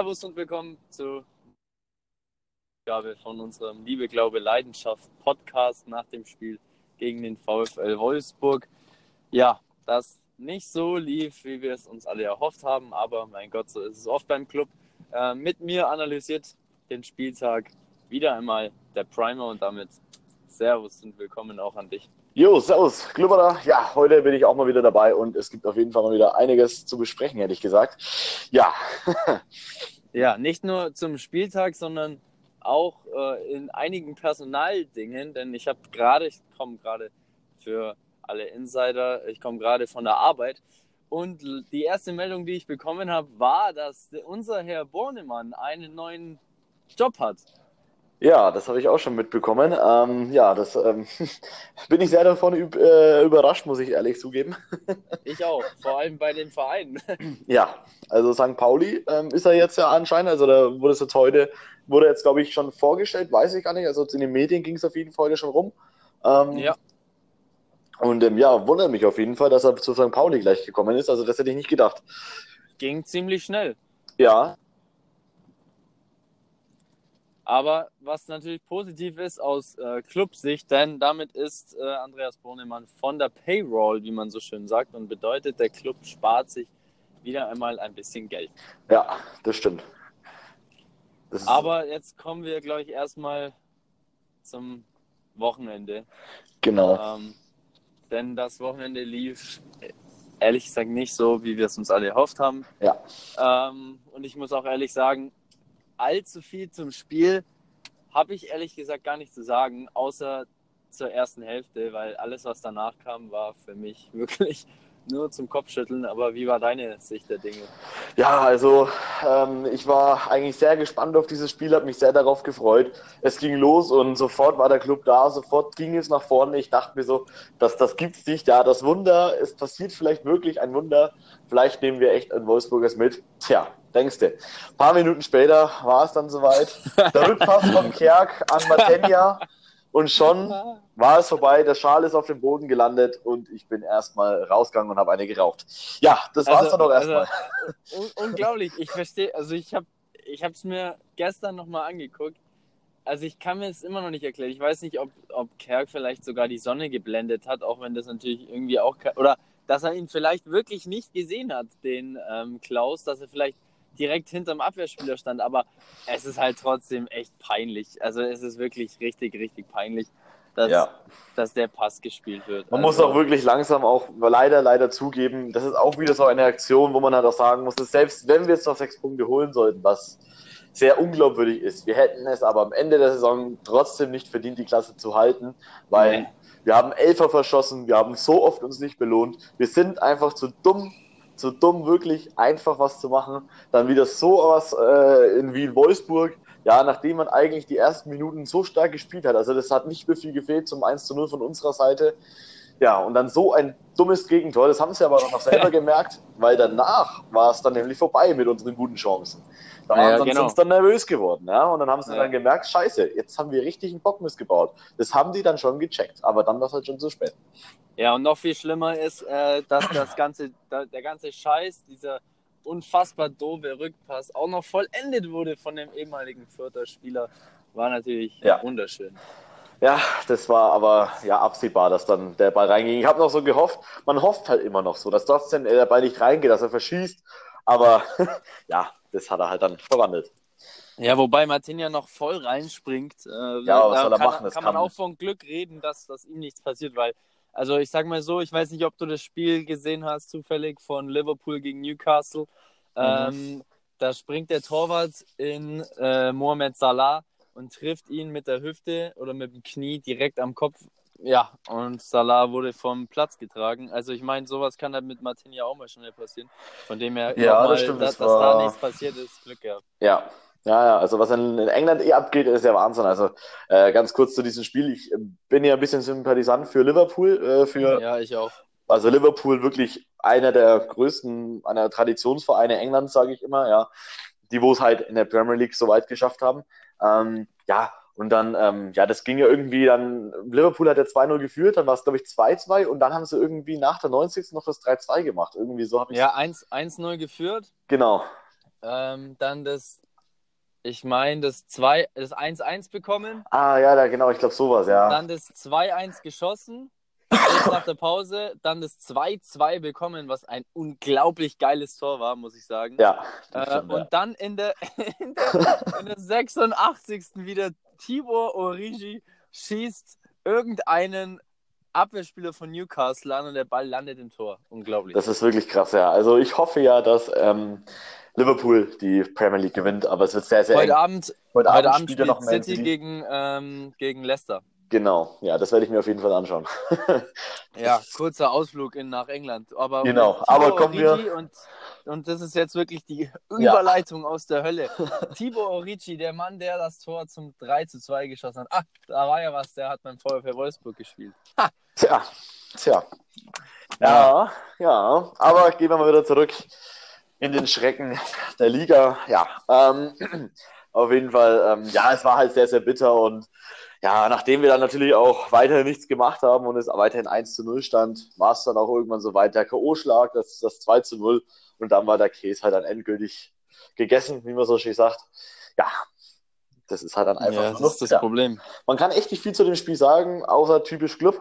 Servus und willkommen zur Gabe von unserem Liebe, Glaube, Leidenschaft Podcast nach dem Spiel gegen den VfL Wolfsburg. Ja, das nicht so lief, wie wir es uns alle erhofft haben, aber mein Gott, so ist es oft beim Club. Äh, mit mir analysiert den Spieltag wieder einmal der Primer und damit Servus und willkommen auch an dich. Jo, servus, Klubberer. Ja, heute bin ich auch mal wieder dabei und es gibt auf jeden Fall mal wieder einiges zu besprechen, hätte ich gesagt. Ja. ja, nicht nur zum Spieltag, sondern auch äh, in einigen Personaldingen, denn ich habe gerade, ich komme gerade für alle Insider, ich komme gerade von der Arbeit und die erste Meldung, die ich bekommen habe, war, dass unser Herr Bornemann einen neuen Job hat. Ja, das habe ich auch schon mitbekommen. Ähm, ja, das ähm, bin ich sehr davon äh, überrascht, muss ich ehrlich zugeben. Ich auch, vor allem bei den Vereinen. Ja, also St. Pauli ähm, ist er jetzt ja anscheinend, also da wurde es jetzt heute, wurde jetzt glaube ich schon vorgestellt, weiß ich gar nicht, also in den Medien ging es auf jeden Fall heute schon rum. Ähm, ja. Und ähm, ja, wundert mich auf jeden Fall, dass er zu St. Pauli gleich gekommen ist, also das hätte ich nicht gedacht. Ging ziemlich schnell. Ja, aber was natürlich positiv ist aus äh, Clubsicht, denn damit ist äh, Andreas Bohnemann von der Payroll, wie man so schön sagt, und bedeutet, der Club spart sich wieder einmal ein bisschen Geld. Ja, das stimmt. Das Aber jetzt kommen wir, glaube ich, erstmal zum Wochenende. Genau. Ähm, denn das Wochenende lief ehrlich gesagt nicht so, wie wir es uns alle erhofft haben. Ja. Ähm, und ich muss auch ehrlich sagen, allzu viel zum Spiel habe ich ehrlich gesagt gar nicht zu sagen, außer zur ersten Hälfte, weil alles, was danach kam, war für mich wirklich nur zum Kopfschütteln. Aber wie war deine Sicht der Dinge? Ja, also ähm, ich war eigentlich sehr gespannt auf dieses Spiel, habe mich sehr darauf gefreut. Es ging los und sofort war der Club da, sofort ging es nach vorne. Ich dachte mir so, dass das gibt's nicht. Ja, das Wunder, es passiert vielleicht wirklich ein Wunder. Vielleicht nehmen wir echt ein Wolfsburgers mit. Tja, denkst du. Ein paar Minuten später war es dann soweit. Der Rückpass von Kerk an Matenja. Und schon war es vorbei, der Schal ist auf dem Boden gelandet und ich bin erstmal rausgegangen und habe eine geraucht. Ja, das war's also, dann auch erstmal. Also, un unglaublich, ich verstehe, also ich habe ich es mir gestern nochmal angeguckt. Also ich kann mir es immer noch nicht erklären. Ich weiß nicht, ob, ob Kerk vielleicht sogar die Sonne geblendet hat, auch wenn das natürlich irgendwie auch, oder dass er ihn vielleicht wirklich nicht gesehen hat, den ähm, Klaus, dass er vielleicht direkt hinterm Abwehrspieler stand. Aber es ist halt trotzdem echt peinlich. Also es ist wirklich richtig, richtig peinlich, dass, ja. dass der Pass gespielt wird. Man also, muss auch wirklich langsam auch leider, leider zugeben, das ist auch wieder so eine Aktion, wo man halt auch sagen muss, dass selbst wenn wir jetzt noch sechs Punkte holen sollten, was sehr unglaubwürdig ist. Wir hätten es aber am Ende der Saison trotzdem nicht verdient, die Klasse zu halten, weil nee. wir haben Elfer verschossen, wir haben so oft uns nicht belohnt. Wir sind einfach zu dumm, zu dumm, wirklich einfach was zu machen. Dann wieder so was äh, in Wien-Wolfsburg. Ja, nachdem man eigentlich die ersten Minuten so stark gespielt hat. Also das hat nicht mehr viel gefehlt zum 1 zu 0 von unserer Seite. Ja, und dann so ein dummes Gegentor, das haben sie aber noch selber gemerkt, weil danach war es dann nämlich vorbei mit unseren guten Chancen. Da ja, waren genau. dann nervös geworden, ja, und dann haben sie ja. dann gemerkt, scheiße, jetzt haben wir richtig einen Bock missgebaut. Das haben die dann schon gecheckt, aber dann war es halt schon zu spät. Ja, und noch viel schlimmer ist, äh, dass das ganze, der ganze Scheiß, dieser unfassbar doofe Rückpass auch noch vollendet wurde von dem ehemaligen Vierter Spieler, war natürlich ja. wunderschön. Ja, das war aber ja absehbar, dass dann der Ball reinging. Ich habe noch so gehofft, man hofft halt immer noch so, dass trotzdem der Ball nicht reingeht, dass er verschießt. Aber ja, das hat er halt dann verwandelt. Ja, wobei Martin ja noch voll reinspringt. Äh, ja, was soll er kann, machen? Das kann man auch von Glück reden, dass, dass ihm nichts passiert, weil, also ich sag mal so, ich weiß nicht, ob du das Spiel gesehen hast, zufällig von Liverpool gegen Newcastle. Mhm. Ähm, da springt der Torwart in äh, Mohamed Salah und trifft ihn mit der Hüfte oder mit dem Knie direkt am Kopf. Ja, und Salah wurde vom Platz getragen. Also ich meine, sowas kann halt mit Martin ja auch mal schnell passieren. Von dem her, ja, das stimmt, dass, das dass da nichts passiert ist, Glück gehabt. Ja, ja, ja, also was in England eh abgeht, ist ja Wahnsinn. Also äh, ganz kurz zu diesem Spiel. Ich bin ja ein bisschen sympathisant für Liverpool. Äh, für, ja, ich auch. Also Liverpool wirklich einer der größten, einer Traditionsvereine Englands, sage ich immer, ja. Die, wo es halt in der Premier League so weit geschafft haben. Ähm, ja, und dann, ähm, ja, das ging ja irgendwie dann, Liverpool hat ja 2-0 geführt, dann war es, glaube ich, 2-2 und dann haben sie irgendwie nach der 90. noch das 3-2 gemacht. Irgendwie so habe ich Ja, 1-0 geführt. Genau. Ähm, dann das, ich meine, das 2, das 1-1 bekommen. Ah, ja, da, genau, ich glaube sowas, ja. Dann das 2-1 geschossen. Kurz nach der Pause. Dann das 2-2 bekommen, was ein unglaublich geiles Tor war, muss ich sagen. Ja. Äh, stimmt, und ja. dann in der, in der, in der 86. wieder Tibor Origi schießt irgendeinen Abwehrspieler von Newcastle an und der Ball landet im Tor. Unglaublich. Das ist wirklich krass, ja. Also ich hoffe ja, dass ähm, Liverpool die Premier League gewinnt, aber es wird sehr, sehr heute eng. Abend, Heute heute Abend Abend spielt ja spielt noch City, City. gegen, ähm, gegen Leicester. Genau, ja, das werde ich mir auf jeden Fall anschauen. Ja, kurzer Ausflug in, nach England. Aber Genau, aber kommen wir- Und, und das ist jetzt wirklich die Überleitung aus der Hölle. Tibor Origi, der Mann, der das Tor zum 3 zu 2 geschossen hat. Ah, da war ja was, der hat beim VfL Wolfsburg gespielt. Tja, tja. Ja, ja, aber gehen wir mal wieder zurück in den Schrecken der Liga. Ja, ähm, auf jeden Fall, ähm, ja, es war halt sehr, sehr bitter und ja, nachdem wir dann natürlich auch weiterhin nichts gemacht haben und es weiterhin 1 zu 0 stand, war es dann auch irgendwann so weit der K.O.-Schlag, das, das 2 zu 0 und dann war der Käse halt dann endgültig gegessen, wie man so schön sagt. Ja, das ist halt dann einfach ja, das noch ist das. Problem. Man kann echt nicht viel zu dem Spiel sagen, außer typisch Club.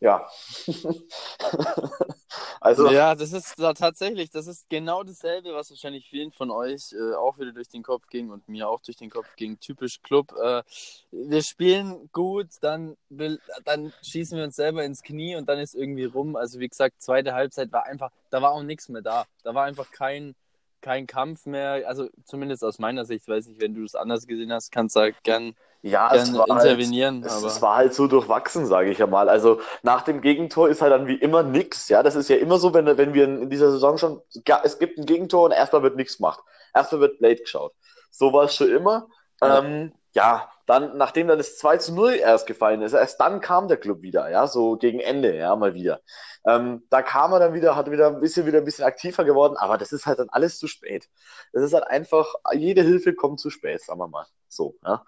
Ja. also, Ja, das ist da tatsächlich, das ist genau dasselbe, was wahrscheinlich vielen von euch äh, auch wieder durch den Kopf ging und mir auch durch den Kopf ging. Typisch Club. Äh, wir spielen gut, dann, will, dann schießen wir uns selber ins Knie und dann ist irgendwie rum. Also wie gesagt, zweite Halbzeit war einfach, da war auch nichts mehr da. Da war einfach kein, kein Kampf mehr. Also zumindest aus meiner Sicht, weiß nicht, wenn du es anders gesehen hast, kannst du halt gern, ja, es war, halt, intervenieren. es, aber es war halt so durchwachsen, sage ich ja mal. Also nach dem Gegentor ist halt dann wie immer nix. Ja, das ist ja immer so, wenn, wenn wir in dieser Saison schon, ja, es gibt ein Gegentor und erstmal wird nichts gemacht. Erstmal wird Blade geschaut. So war es schon immer. Ja. Ähm, ja, dann, nachdem dann das 2 zu 0 erst gefallen ist, erst dann kam der Club wieder, ja, so gegen Ende, ja, mal wieder. Ähm, da kam er dann wieder, hat wieder ein bisschen, wieder ein bisschen aktiver geworden, aber das ist halt dann alles zu spät. Das ist halt einfach, jede Hilfe kommt zu spät, sagen wir mal. So, ja.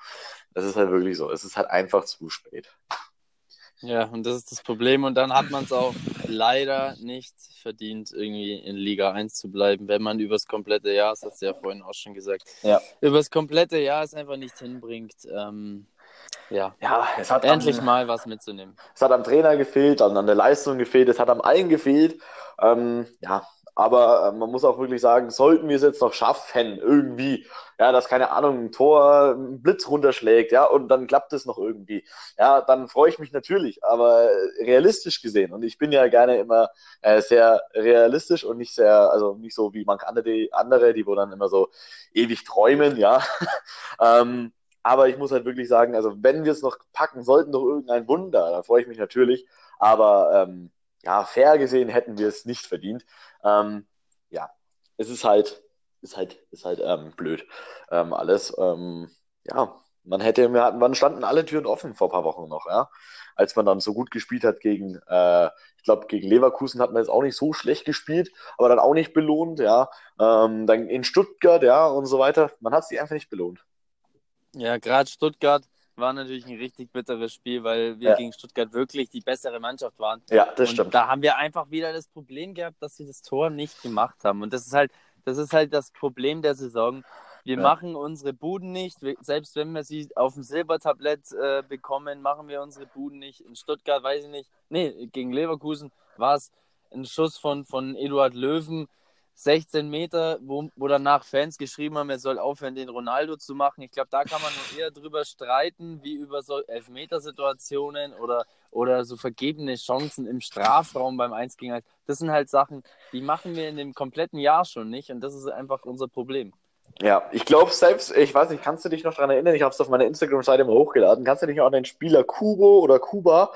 Das ist halt wirklich so. Es ist halt einfach zu spät. Ja, und das ist das Problem. Und dann hat man es auch leider nicht verdient, irgendwie in Liga 1 zu bleiben, wenn man übers komplette Jahr, das hast du ja vorhin auch schon gesagt, Ja. übers komplette Jahr es einfach nicht hinbringt, ähm, ja, Ja, es hat endlich am, mal was mitzunehmen. Es hat am Trainer gefehlt, an, an der Leistung gefehlt, es hat am allen gefehlt. Ähm, ja, aber äh, man muss auch wirklich sagen, sollten wir es jetzt noch schaffen, irgendwie, ja, dass keine Ahnung, ein Tor, ein Blitz runterschlägt, ja, und dann klappt es noch irgendwie, ja, dann freue ich mich natürlich, aber realistisch gesehen, und ich bin ja gerne immer äh, sehr realistisch und nicht sehr, also nicht so wie manche andere, die, andere, die wo dann immer so ewig träumen, ja. ähm, aber ich muss halt wirklich sagen, also wenn wir es noch packen sollten, durch irgendein Wunder, da freue ich mich natürlich. Aber ähm, ja, fair gesehen hätten wir es nicht verdient. Ähm, ja, es ist halt, ist halt, ist halt ähm, blöd ähm, alles. Ähm, ja, man hätte, man standen alle Türen offen vor ein paar Wochen noch, ja. Als man dann so gut gespielt hat gegen, äh, ich glaube, gegen Leverkusen hat man jetzt auch nicht so schlecht gespielt, aber dann auch nicht belohnt, ja. Ähm, dann in Stuttgart, ja, und so weiter. Man hat sie einfach nicht belohnt. Ja, gerade Stuttgart war natürlich ein richtig bitteres Spiel, weil wir Ja. gegen Stuttgart wirklich die bessere Mannschaft waren. Ja, das und stimmt. da haben wir einfach wieder das Problem gehabt, dass sie das Tor nicht gemacht haben. Und das ist halt, das ist halt das Problem der Saison. Wir Ja. machen unsere Buden nicht. Selbst wenn wir sie auf dem Silbertablett äh, bekommen, machen wir unsere Buden nicht. In Stuttgart weiß ich nicht. Nee, gegen Leverkusen war es ein Schuss von, von Eduard Löwen. 16 Meter, wo, wo danach Fans geschrieben haben, er soll aufhören, den Ronaldo zu machen. Ich glaube, da kann man nur eher drüber streiten, wie über so Elfmetersituationen oder, oder so vergebene Chancen im Strafraum beim 1 gegen 1. Das sind halt Sachen, die machen wir in dem kompletten Jahr schon nicht und das ist einfach unser Problem. Ja, ich glaube selbst, ich weiß nicht, kannst du dich noch daran erinnern? Ich habe es auf meiner Instagram-Seite mal hochgeladen. Kannst du dich noch an den Spieler Kubo oder Kuba,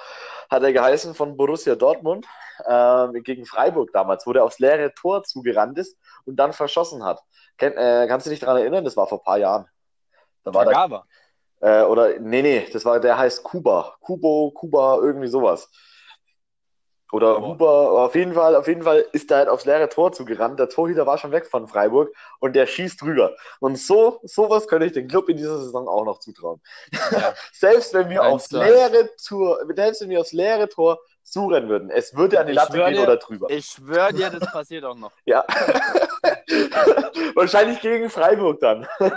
hat er geheißen, von Borussia Dortmund ähm, gegen Freiburg damals, wo der aufs leere Tor zugerannt ist und dann verschossen hat. Kenn, äh, kannst du dich daran erinnern? Das war vor ein paar Jahren. Da war der, äh, oder, nee, nee, das war, der heißt Kuba. Kubo, Kuba, irgendwie sowas. Oder Boah. Huber, auf jeden Fall, auf jeden Fall ist er halt aufs leere Tor zugerannt. Der Torhüter war schon weg von Freiburg und der schießt drüber. Und so, sowas könnte ich den Club in dieser Saison auch noch zutrauen. Ja. selbst wenn wir aufs leere Tor, selbst wenn wir aufs leere Tor zurennen würden, es würde an die Latte gehen dir- oder drüber. Ich schwöre dir, das passiert auch noch. Ja. Wahrscheinlich gegen Freiburg dann.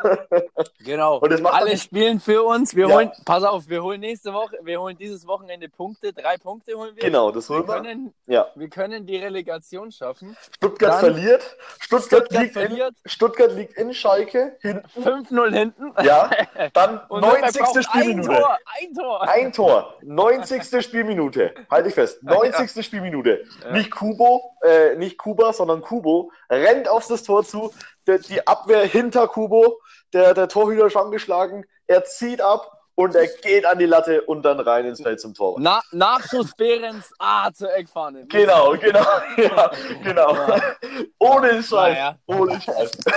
Genau. Und das macht Alle spielen für uns. Wir Ja. holen, pass auf, wir holen nächste Woche, wir holen dieses Wochenende Punkte, drei Punkte holen wir. Genau, das Wir holen wir. können, Ja. wir können die Relegation schaffen. Stuttgart Dann- verliert. Stuttgart, Stuttgart liegt verliert. In, Stuttgart liegt in Schalke hinten. 5-0 hinten. Ja, dann Und Nürnberg 90. braucht ein Spielminute. Tor, ein Tor. Ein Tor. 90. Spielminute. Halte ich fest. 90. Spielminute. Ja. Nicht Kubo, äh, nicht Kuba, sondern Kubo rennt auf das Tor zu. Der, die Abwehr hinter Kubo. Der, der Torhüter ist angeschlagen. Er zieht ab und er geht an die Latte und dann rein ins Feld zum Tor. Na, Nachschuss Behrens, ah, zur Eckfahne. Genau, genau, ja, genau. Ohne Scheiß. Naja. Ohne Scheiß.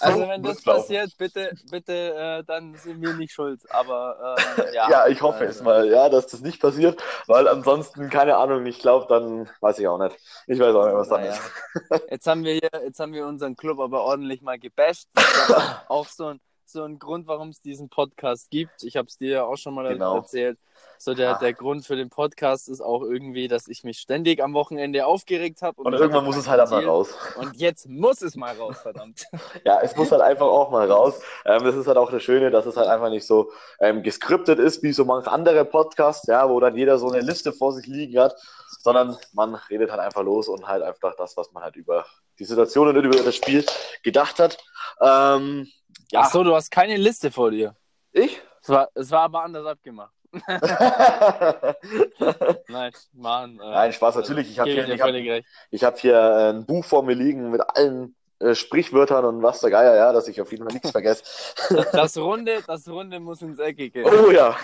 So Also wenn das laufen. passiert, bitte, bitte, äh, dann sind wir nicht schuld. Aber äh, ja. Ja, ich hoffe Also, es mal, ja, dass das nicht passiert, weil ansonsten, keine Ahnung, ich glaube, dann weiß ich auch nicht. Ich weiß auch nicht, was dann ist. Jetzt haben wir hier, jetzt haben wir unseren Club aber ordentlich mal gebasht. Auch so ein, so ein Grund, warum es diesen Podcast gibt. Ich habe es dir ja auch schon mal Genau. erzählt. So der, Ja. der Grund für den Podcast ist auch irgendwie, dass ich mich ständig am Wochenende aufgeregt habe. Und irgendwann muss es halt einmal raus. Und jetzt muss es mal raus, verdammt. Ja, es muss halt einfach auch mal raus. Ähm, das ist halt auch das Schöne, dass es halt einfach nicht so ähm, geskriptet ist, wie so manche andere Podcasts, ja, wo dann jeder so eine Liste vor sich liegen hat, sondern man redet halt einfach los und halt einfach das, was man halt über die Situation und über das Spiel gedacht hat. Ähm, ja, Ach so, du hast keine Liste vor dir. ich? Es war, es war aber anders abgemacht. Nein, Mann. Äh, Nein, Spaß, natürlich. Ich habe hier, ich hab, ich hab hier äh, ein Buch vor mir liegen mit allen äh, Sprichwörtern und was der Geier, ja, dass ich auf jeden Fall nichts vergesse. Das Runde, das Runde muss ins Eckige. Oh ja,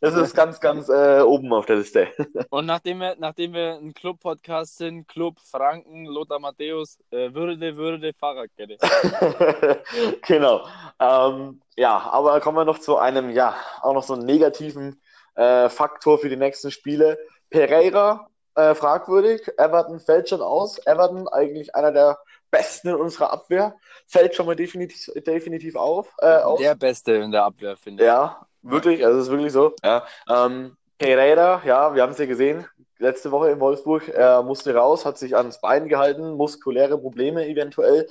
das ist ganz, ganz äh, oben auf der Liste. Und nachdem wir, nachdem wir ein Club-Podcast sind, Club Franken, Lothar Matthäus, äh, Würde, Würde, Fahrradkette. genau. Ähm, ja, aber kommen wir noch zu einem, ja, auch noch so einen negativen äh, Faktor für die nächsten Spiele. Pereira, äh, fragwürdig. Everton fällt schon aus. Everton, eigentlich einer der besten in unserer Abwehr, fällt schon mal definitiv, definitiv auf. Äh, auf. Der Beste in der Abwehr, finde ich. Ja, wirklich, also es ist wirklich so. Ja. Ähm, Pereira, ja, wir haben es ja gesehen, letzte Woche in Wolfsburg, er musste raus, hat sich ans Bein gehalten, muskuläre Probleme eventuell.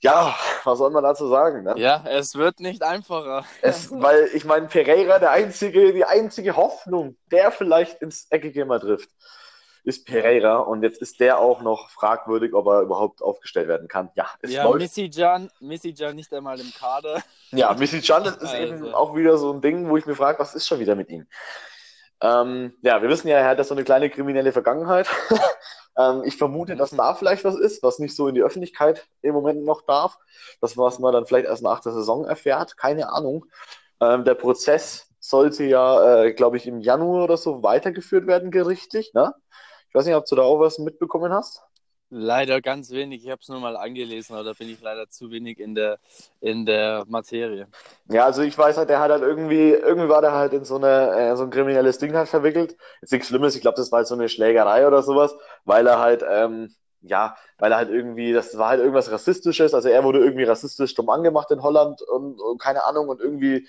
Ja, was soll man dazu sagen? Ne? Ja, es wird nicht einfacher. Es, weil ich meine, Pereira, der einzige, die einzige Hoffnung, der vielleicht ins Eckige mal trifft, ist Pereira. Und jetzt ist der auch noch fragwürdig, ob er überhaupt aufgestellt werden kann. Ja, es Ja, läuft. Missy Jan, Missy Jan nicht einmal im Kader. Ja, Missy das ist Also. eben auch wieder so ein Ding, wo ich mir frage, was ist schon wieder mit ihm? Ähm, ja, wir wissen ja, er hat ja so eine kleine kriminelle Vergangenheit. ähm, ich vermute, dass da vielleicht was ist, was nicht so in die Öffentlichkeit im Moment noch darf. Das, was man dann vielleicht erst nach der Saison erfährt, keine Ahnung. Ähm, der Prozess sollte ja, äh, glaube ich, im Januar oder so weitergeführt werden, gerichtlich. Ne? Ich weiß nicht, ob du da auch was mitbekommen hast. Leider ganz wenig. Ich habe es nur mal angelesen, aber da bin ich leider zu wenig in der, in der Materie. Ja, also ich weiß halt, der hat halt irgendwie, irgendwie war der halt in so eine, äh, so ein kriminelles Ding halt verwickelt. Jetzt nichts Schlimmes, ich glaube, das war halt so eine Schlägerei oder sowas, weil er halt, ähm, ja, weil er halt irgendwie, das war halt irgendwas Rassistisches, also er wurde irgendwie rassistisch dumm angemacht in Holland und, und keine Ahnung und irgendwie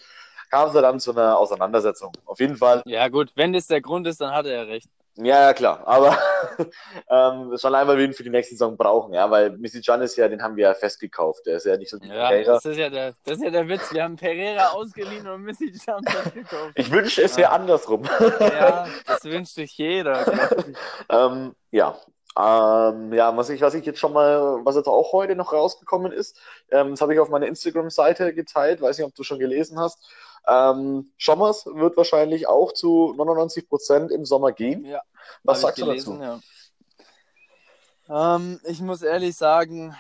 kam es da dann zu einer Auseinandersetzung. Auf jeden Fall, Ja, gut, wenn das der Grund ist, dann hat er ja recht. Ja, ja klar, aber ähm, schon allein, weil wir ihn für die nächste Saison brauchen, ja, weil Missy Can ist ja, den haben wir ja festgekauft, der ist ja nicht so Ja, Pereira. das ist ja, der, das ist ja der Witz. Wir haben Pereira ausgeliehen und Missy Jan gekauft. Ich wünschte, es wäre andersrum. Ja, das wünscht sich jeder. Ähm, ja. Ähm, ja, was ich, was ich jetzt schon mal, was jetzt auch heute noch rausgekommen ist, ähm, das habe ich auf meiner Instagram-Seite geteilt, weiß nicht, ob du schon gelesen hast. Ähm, Schommers wird wahrscheinlich auch zu 99 Prozent im Sommer gehen. Ja, Was sagst ich du gelesen, dazu? Ja. Ähm, ich muss ehrlich sagen,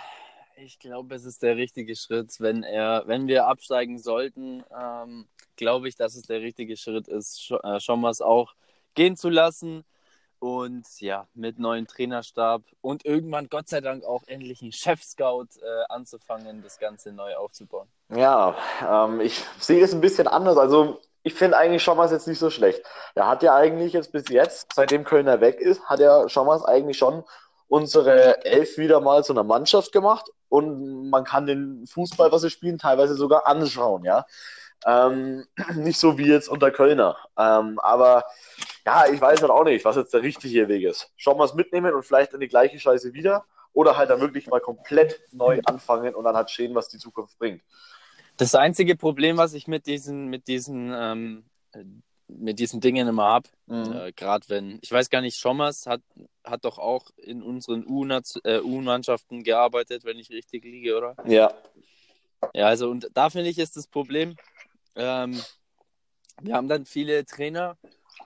ich glaube, es ist der richtige Schritt, wenn er, wenn wir absteigen sollten, ähm, glaube ich, dass es der richtige Schritt ist, Sch äh, Schommers auch gehen zu lassen und ja, mit neuen Trainerstab und irgendwann Gott sei Dank auch endlich einen Chef-Scout äh, anzufangen, das Ganze neu aufzubauen. Ja, ähm, ich sehe es ein bisschen anders. Also, ich finde eigentlich Schommers jetzt nicht so schlecht. Er hat ja eigentlich jetzt bis jetzt, seitdem Kölner weg ist, hat er Schommers eigentlich schon unsere Elf wieder mal zu einer Mannschaft gemacht und man kann den Fußball, was sie spielen, teilweise sogar anschauen, ja. Ähm, nicht so wie jetzt unter Kölner. Ähm, aber ja, ich weiß halt auch nicht, was jetzt der richtige Weg ist. Schommers mitnehmen und vielleicht dann die gleiche Scheiße wieder oder halt dann wirklich mal komplett neu anfangen und dann halt sehen, was die Zukunft bringt. Das einzige Problem, was ich mit diesen, mit diesen, ähm, mit diesen Dingen immer habe, mhm. äh, gerade wenn, ich weiß gar nicht, Schommers hat, hat doch auch in unseren U-Mannschaften äh, gearbeitet, wenn ich richtig liege, oder? Ja. Ja, also und da finde ich ist das Problem, ähm, wir haben dann viele Trainer,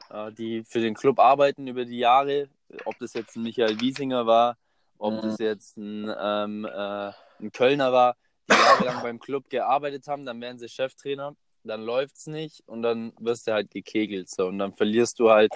äh, die für den Club arbeiten über die Jahre, ob das jetzt ein Michael Wiesinger war, ob mhm. das jetzt ein, ähm, äh, ein Kölner war, die jahrelang beim Club gearbeitet haben, dann werden sie Cheftrainer, dann läuft es nicht und dann wirst du halt gekegelt so und dann verlierst du halt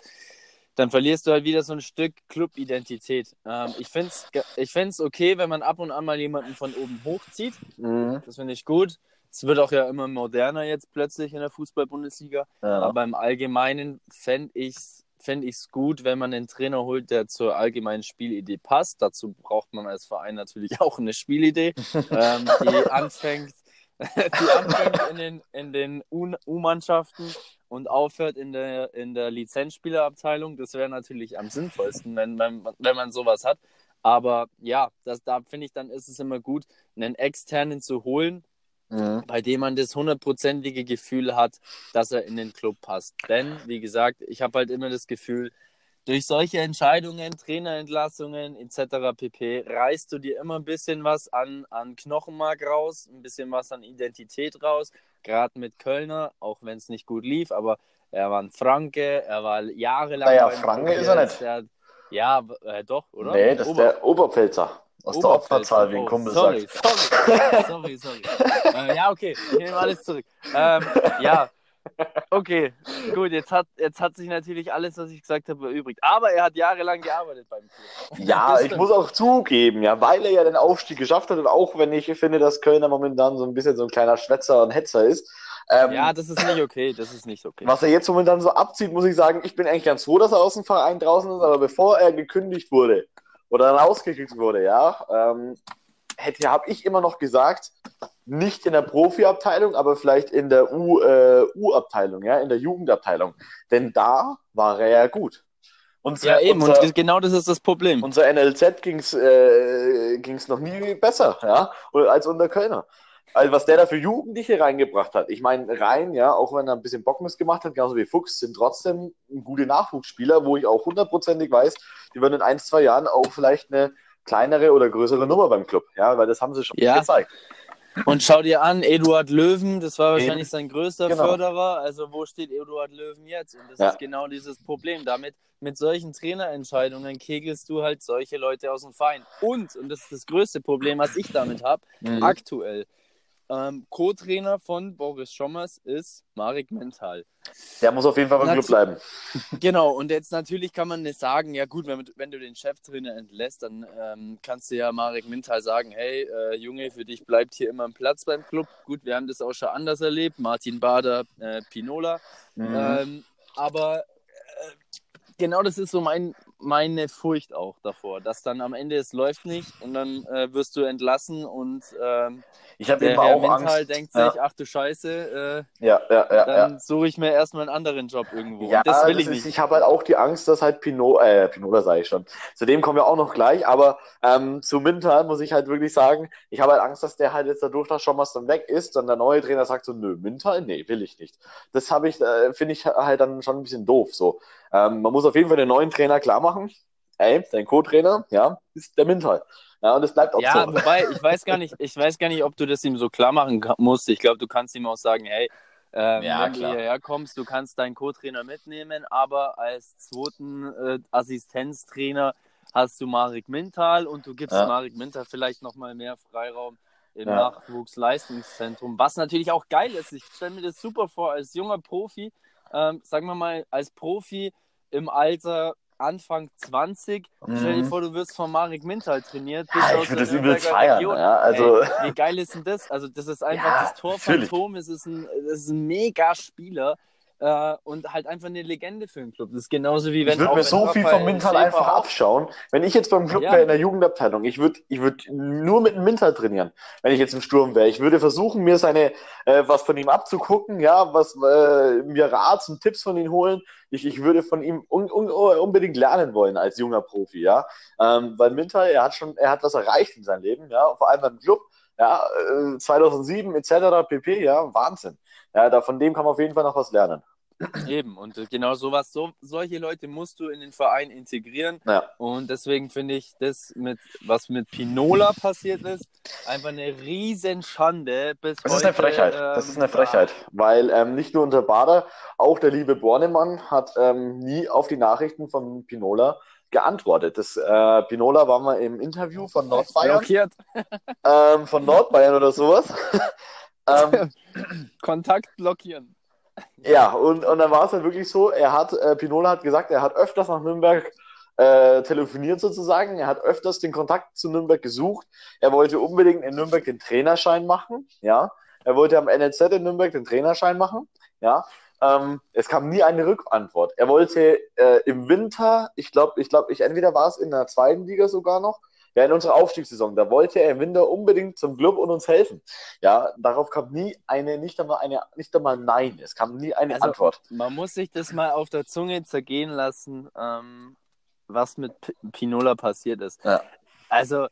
dann verlierst du halt wieder so ein Stück Club-Identität. Ähm, ich finde es ich find's okay, wenn man ab und an mal jemanden von oben hochzieht. Mhm. Das finde ich gut. Es wird auch ja immer moderner jetzt plötzlich in der Fußball-Bundesliga. Ja. Aber im Allgemeinen fände ich es fänd ich's gut, wenn man einen Trainer holt, der zur allgemeinen Spielidee passt. Dazu braucht man als Verein natürlich auch eine Spielidee, ähm, die anfängt, die anfängt in den, in den U-Mannschaften und aufhört in der, in der Lizenzspielerabteilung. Das wäre natürlich am sinnvollsten, wenn, wenn, wenn man sowas hat. Aber ja, das, da finde ich, dann ist es immer gut, einen externen zu holen, mhm. bei dem man das hundertprozentige Gefühl hat, dass er in den Club passt. Denn, wie gesagt, ich habe halt immer das Gefühl, durch solche Entscheidungen, Trainerentlassungen etc. pp. reißt du dir immer ein bisschen was an, an Knochenmark raus, ein bisschen was an Identität raus. Gerade mit Kölner, auch wenn es nicht gut lief, aber er war ein Franke, er war jahrelang. Naja, Franke ist er nicht. Der, ja, äh, doch, oder? Nee, das Ober ist der Oberpfälzer. Aus der Opferzahl, wie ein Kumpel sorry, sagt. Sorry, sorry, sorry. äh, ja, okay, ich nehme alles zurück. Ähm, ja, okay, gut, jetzt hat, jetzt hat sich natürlich alles, was ich gesagt habe, erübrigt. Aber er hat jahrelang gearbeitet beim Club. Ja, ich muss auch zugeben, ja, weil er ja den Aufstieg geschafft hat und auch wenn ich finde, dass Kölner momentan so ein bisschen so ein kleiner Schwätzer und Hetzer ist. Ähm, ja, das ist nicht okay, das ist nicht okay. Was er jetzt momentan so abzieht, muss ich sagen, ich bin eigentlich ganz froh, dass er aus dem Verein draußen ist, aber bevor er gekündigt wurde, oder dann ausgekriegt wurde, ja, ähm, hätte, habe ich immer noch gesagt, nicht in der Profiabteilung, aber vielleicht in der äh, U-Abteilung, äh, ja, in der Jugendabteilung. Denn da war er ja gut. Unser, ja, eben, unser, und genau das ist das Problem. Unser NLZ ging es äh, noch nie besser, ja, als unter Kölner. Also was der da für Jugendliche reingebracht hat. Ich meine, rein, ja, auch wenn er ein bisschen Bockmist gemacht hat, genauso wie Fuchs, sind trotzdem gute Nachwuchsspieler, wo ich auch hundertprozentig weiß, die werden in ein, zwei Jahren auch vielleicht eine kleinere oder größere Nummer beim Club. Ja, weil das haben sie schon ja. gezeigt. Und schau dir an, Eduard Löwen, das war wahrscheinlich sein größter genau. Förderer. Also wo steht Eduard Löwen jetzt? Und das ja. ist genau dieses Problem. Damit, mit solchen Trainerentscheidungen kegelst du halt solche Leute aus dem Verein. Und, und das ist das größte Problem, was ich damit habe, mhm. aktuell ähm, Co-Trainer von Boris Schommers ist Marek Mental. Der muss auf jeden Fall beim Club bleiben. Genau, und jetzt natürlich kann man nicht sagen, ja gut, wenn, wenn du den Cheftrainer entlässt, dann ähm, kannst du ja Marek Mental sagen, hey äh, Junge, für dich bleibt hier immer ein Platz beim Club. Gut, wir haben das auch schon anders erlebt, Martin Bader, äh, Pinola. Mhm. Ähm, aber äh, genau das ist so mein, meine Furcht auch davor, dass dann am Ende es läuft nicht und dann äh, wirst du entlassen und ähm, ich habe eben auch Mental Angst. denkt ja. sich, ach du Scheiße, äh, ja, ja, ja, dann ja. suche ich mir erstmal einen anderen Job irgendwo. Ja, das will das ich ist, nicht. Ich habe halt auch die Angst, dass halt Pinot, äh, Pinola sage ich schon. Zu dem kommen wir auch noch gleich, aber ähm, zu Mintal muss ich halt wirklich sagen, ich habe halt Angst, dass der halt jetzt dadurch, dass schon was dann weg ist, dann der neue Trainer sagt so, nö, Mintal, nee, will ich nicht. Das habe ich, äh, finde ich halt dann schon ein bisschen doof. So, ähm, man muss auf jeden Fall den neuen Trainer klar machen. Ey, dein Co-Trainer, ja, ist der Mintal. Ja, und es bleibt auch ja, so. Ja, wobei, ich weiß gar nicht, ich weiß gar nicht, ob du das ihm so klar machen musst. Ich glaube, du kannst ihm auch sagen, hey, ähm, ja, wenn klar. du hierher kommst, du kannst deinen Co-Trainer mitnehmen, aber als zweiten äh, Assistenztrainer hast du Marek Mintal und du gibst ja. Marek Mintal vielleicht nochmal mehr Freiraum im ja. Nachwuchsleistungszentrum, was natürlich auch geil ist. Ich stelle mir das super vor, als junger Profi, ähm, sagen wir mal, als Profi im Alter Anfang 20. Mhm. Stell dir vor, du wirst von Marek Mintal trainiert. Ja, ich würde das übelst feiern. Ja, also... Ey, wie geil ist denn das? Also, das ist einfach ja, das Tor von Tom. Es ist ein, das ist ein mega Spieler. Äh, und halt einfach eine Legende für den Club. Das ist genauso wie wenn ich würde mir so viel vom Mintal einfach abschauen. Wenn ich jetzt beim Club ja. wäre in der Jugendabteilung, ich würde ich würd nur mit dem Mintal trainieren, wenn ich jetzt im Sturm wäre. Ich würde versuchen, mir seine äh, was von ihm abzugucken, ja, was äh, mir Rats und Tipps von ihm holen. Ich, ich würde von ihm un, un, unbedingt lernen wollen als junger Profi, ja. Ähm, weil Mintal, er hat schon, er hat was erreicht in seinem Leben, ja, vor allem beim Club ja, 2007 äh, etc. pp. Ja, Wahnsinn. Ja, da, von dem kann man auf jeden Fall noch was lernen. Eben, und genau sowas, so, solche Leute musst du in den Verein integrieren. Ja. Und deswegen finde ich das, mit, was mit Pinola passiert ist, einfach eine Riesenschande. Bis das heute, ist eine Frechheit. Ähm, das ist eine Frechheit. Weil ähm, nicht nur unter Bader, auch der liebe Bornemann hat ähm, nie auf die Nachrichten von Pinola geantwortet. Das, äh, Pinola war mal im Interview von Nordbayern. Blockiert. Ähm, von Nordbayern oder sowas. ähm, Kontakt blockieren. Ja, und, und dann war es halt wirklich so, er hat, äh, Pinola hat gesagt, er hat öfters nach Nürnberg äh, telefoniert sozusagen, er hat öfters den Kontakt zu Nürnberg gesucht, er wollte unbedingt in Nürnberg den Trainerschein machen, ja, er wollte am NLZ in Nürnberg den Trainerschein machen, ja, ähm, es kam nie eine Rückantwort. Er wollte äh, im Winter, ich glaube, ich glaube, ich entweder war es in der zweiten Liga sogar noch, ja, in unserer Aufstiegssaison, da wollte er im Winter unbedingt zum Club und uns helfen. Ja, darauf kam nie eine, nicht einmal eine, nicht einmal Nein. Es kam nie eine also, Antwort. Man muss sich das mal auf der Zunge zergehen lassen, ähm, was mit P Pinola passiert ist. Ja. Also,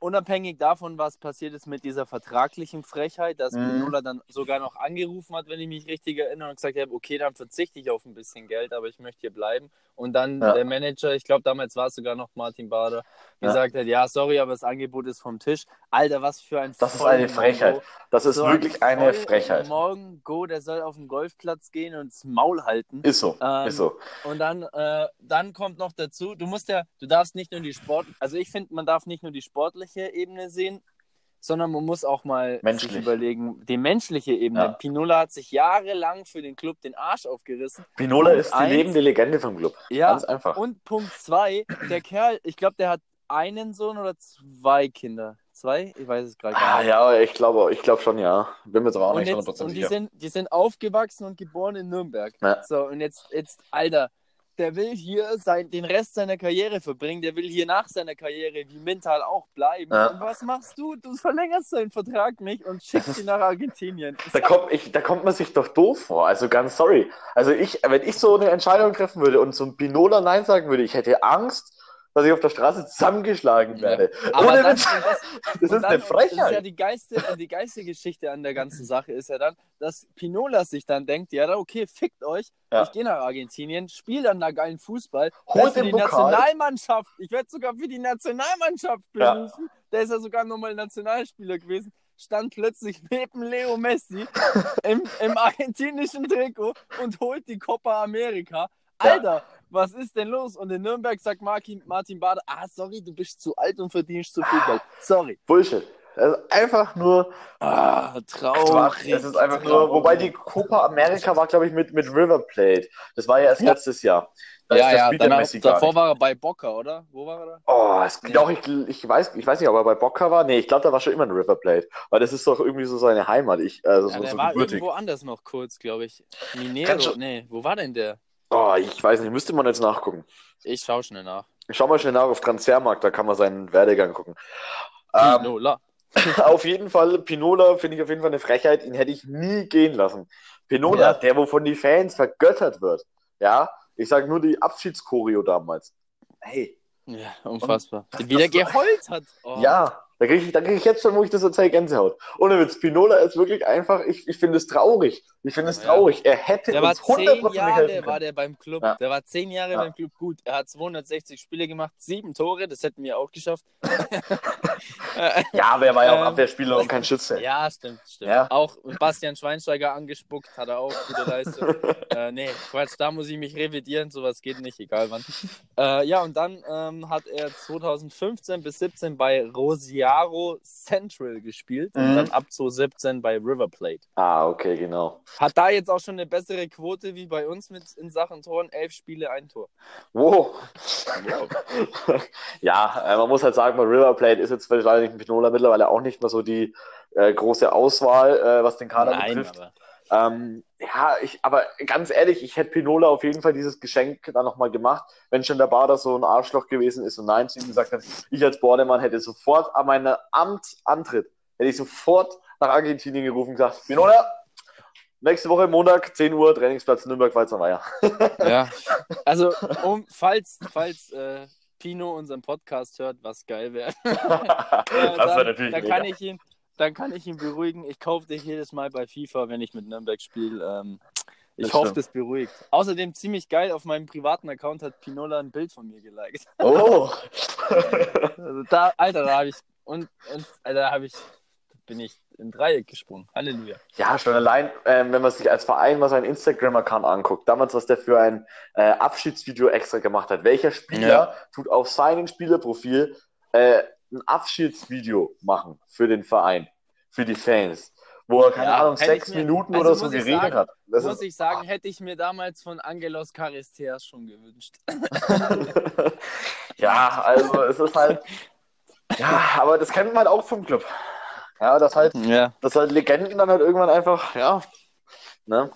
unabhängig davon, was passiert ist mit dieser vertraglichen Frechheit, dass mhm. Pinola dann sogar noch angerufen hat, wenn ich mich richtig erinnere, und gesagt hat, okay, dann verzichte ich auf ein bisschen Geld, aber ich möchte hier bleiben. Und dann ja. der Manager, ich glaube, damals war es sogar noch Martin Bader, gesagt ja. hat, ja, sorry, aber das Angebot ist vom Tisch. Alter, was für ein Das ist eine Frechheit. Mongo. Das ist so wirklich ein eine Frechheit. Morgen Go, der soll auf den Golfplatz gehen und das Maul halten. Ist so, ähm, ist so. Und dann, äh, dann kommt noch dazu, du musst ja, du darfst nicht nur die Sport, also ich finde, man darf nicht nur die sportliche Ebene sehen, sondern man muss auch mal Menschlich. sich überlegen, die menschliche Ebene. Ja. Pinola hat sich jahrelang für den Club den Arsch aufgerissen. Pinola Punkt ist die eins, lebende Legende vom Club. Ja, Ganz einfach. Und Punkt zwei, der Kerl, ich glaube, der hat einen Sohn oder zwei Kinder. Zwei? Ich weiß es gerade gar ah, nicht. Ah, ja, ich glaube ich glaub schon, ja. Bin mir zwar auch und nicht 100% Und die sind, die sind aufgewachsen und geboren in Nürnberg. Ja. So, und jetzt, jetzt, Alter, der will hier sein, den Rest seiner Karriere verbringen, der will hier nach seiner Karriere wie mental auch bleiben. Ja. Und was machst du? Du verlängerst seinen Vertrag nicht und schickst ihn nach Argentinien. Da kommt, ich, da kommt man sich doch doof vor. Also ganz sorry. Also ich, wenn ich so eine Entscheidung treffen würde und zum Pinola Nein sagen würde, ich hätte Angst, dass ich auf der Straße zusammengeschlagen werde. Ja. Aber Ohne dann, das, das, ist eine Frechheit. Das ist ja die geilste, die geilste Geschichte an der ganzen Sache ist ja dann, dass Pinola sich dann denkt, ja, okay, fickt euch, ja. ich gehe nach Argentinien, spiele dann da geilen Fußball, Holt für die Pokal. Nationalmannschaft, ich werde sogar für die Nationalmannschaft berufen, ja. der ist ja sogar nochmal Nationalspieler gewesen, stand plötzlich neben Leo Messi im, im argentinischen Trikot und holt die Copa America. Alter, was ist denn los? Und in Nürnberg sagt Martin, Martin Bader, ah, sorry, du bist zu alt und verdienst zu viel Geld. Sorry. Bullshit. Ist einfach nur. Ah, traurig. Es ist einfach traurig. nur. Wobei die Copa America war, glaube ich, mit, mit River Plate. Das war ja erst ja. letztes Jahr. Da ja, ja, danach, davor war er bei Boca, oder? Wo war er da? Oh, es, nee. doch, ich, ich, weiß, ich weiß nicht, ob er bei Boca war. Nee, ich glaube, da war schon immer ein River Plate. Weil das ist doch irgendwie so seine Heimat. Ich, also ja, so, der so war gebürtig. irgendwo anders noch kurz, glaube ich. Minero, nee, wo war denn der? Oh, ich weiß nicht, müsste man jetzt nachgucken. Ich schaue schnell nach. Ich schau mal schnell nach auf Transfermarkt, da kann man seinen Werdegang gucken. Pinola. Ähm, auf jeden Fall, Pinola finde ich auf jeden Fall eine Frechheit, ihn hätte ich nie gehen lassen. Pinola, ja. der wovon die Fans vergöttert wird. Ja, ich sage nur die Abschiedschoreo damals. Hey. Ja, unfassbar. Und, Wie der geheult hat. Oh. Ja, da kriege ich, krieg ich jetzt schon, wo ich das erzähle, Gänsehaut. Ohne Witz, Pinola ist wirklich einfach, ich, ich finde es traurig. Ich finde es traurig. Er hätte der uns war zehn Jahre war der beim Club. Ja. Der war zehn Jahre ja. beim Club. Gut, er hat 260 Spiele gemacht, sieben Tore, das hätten wir auch geschafft. ja, aber er war ja auch ähm, Abwehrspieler und kein Schütze. Ja, stimmt, stimmt. Ja. Auch Bastian Schweinsteiger angespuckt, hat er auch gute Leistung. äh, nee, Quatsch, da muss ich mich revidieren, sowas geht nicht, egal wann. Äh, ja, und dann ähm, hat er 2015 bis 17 bei Rosiaro Central gespielt mhm. und dann ab 2017 bei River Plate. Ah, okay, genau. Hat da jetzt auch schon eine bessere Quote wie bei uns mit in Sachen Toren. Elf Spiele, ein Tor. Wow. ja, äh, man muss halt sagen, bei River Plate ist jetzt wahrscheinlich Pinola mittlerweile auch nicht mehr so die äh, große Auswahl, äh, was den Kader Nein, betrifft. Aber... Ähm, ja, ich, aber ganz ehrlich, ich hätte Pinola auf jeden Fall dieses Geschenk dann nochmal gemacht, wenn schon der Bader so ein Arschloch gewesen ist und Nein zu ihm gesagt hat. Ich als Bordemann hätte sofort an meinem Amtsantritt, hätte ich sofort nach Argentinien gerufen und gesagt, Pinola, nächste Woche Montag, 10 Uhr, Trainingsplatz Nürnberg, Walzer Meier. ja, also um, falls, falls äh, Pino unseren Podcast hört, was geil wäre, äh, das wäre natürlich dann mega. kann ich ihn, dann kann ich ihn beruhigen. Ich kaufe dich jedes Mal bei FIFA, wenn ich mit Nürnberg spiele. Ähm, ich Das hoffe, das beruhigt. Außerdem ziemlich geil, auf meinem privaten Account hat Pinola ein Bild von mir geliked. Oh. Also da, Alter, da habe ich und, und Alter, da habe ich bin ich im Dreieck gesprungen. Halleluja. Ja, schon allein, ähm, wenn man sich als Verein mal seinen Instagram-Account anguckt, damals, was der für ein äh, Abschiedsvideo extra gemacht hat. Welcher Spieler Ja. tut auf seinem Spielerprofil äh, ein Abschiedsvideo machen für den Verein, für die Fans, wo er, keine Ja, Ahnung, sechs mir- Minuten also oder so geredet sagen- hat. Das Muss ist, ich sagen, hätte ich mir damals von Angelos Charisteas schon gewünscht. ja, also es ist halt, ja, aber das kennt man halt auch vom Club. Ja, dass halt, Ja. dass halt Legenden dann halt irgendwann einfach, ja, ne?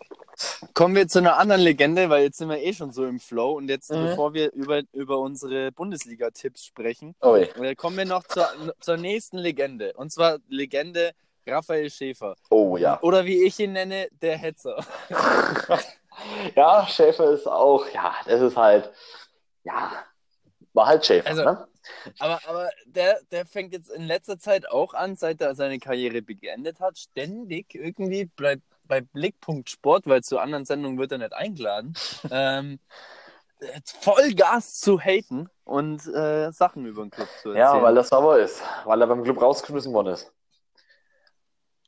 Kommen wir zu einer anderen Legende, weil jetzt sind wir eh schon so im Flow und jetzt, Mhm. bevor wir über, über unsere Bundesliga-Tipps sprechen, Oh, äh, kommen wir noch zur, zur nächsten Legende. Und zwar Legende Raphael Schäfer. oh ja. Oder wie ich ihn nenne, der Hetzer. Ja, Schäfer ist auch, ja, das ist halt, ja, war halt Schäfer, Also- ne? Aber, aber der, der fängt jetzt in letzter Zeit auch an, seit er seine Karriere beendet hat, ständig irgendwie bleibt bei Blickpunkt Sport, weil zu anderen Sendungen wird er nicht eingeladen, ähm, voll Gas zu haten und äh, Sachen über den Club zu erzählen. Ja, weil er sauer ist, weil er beim Club rausgeschmissen worden ist.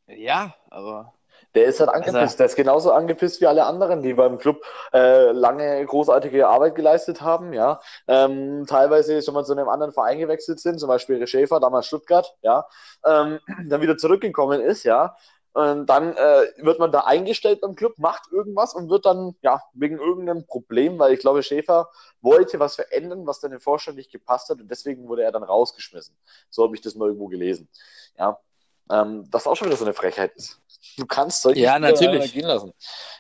Ja, aber Der ist halt angepisst. Also- der ist genauso angepisst wie alle anderen, die beim Club äh, lange großartige Arbeit geleistet haben, ja. Ähm, teilweise schon mal zu einem anderen Verein gewechselt sind, zum Beispiel Schäfer, damals Stuttgart, ja. Ähm, dann wieder zurückgekommen ist, ja. Und dann äh, wird man da eingestellt beim Club, macht irgendwas und wird dann, ja, wegen irgendeinem Problem, weil ich glaube, Schäfer wollte was verändern, was dann dem Vorstand nicht gepasst hat und deswegen wurde er dann rausgeschmissen. So habe ich das mal irgendwo gelesen. Ja. Ähm, was auch schon wieder so eine Frechheit ist. Du kannst solche Ja, Spieler natürlich. gehen lassen.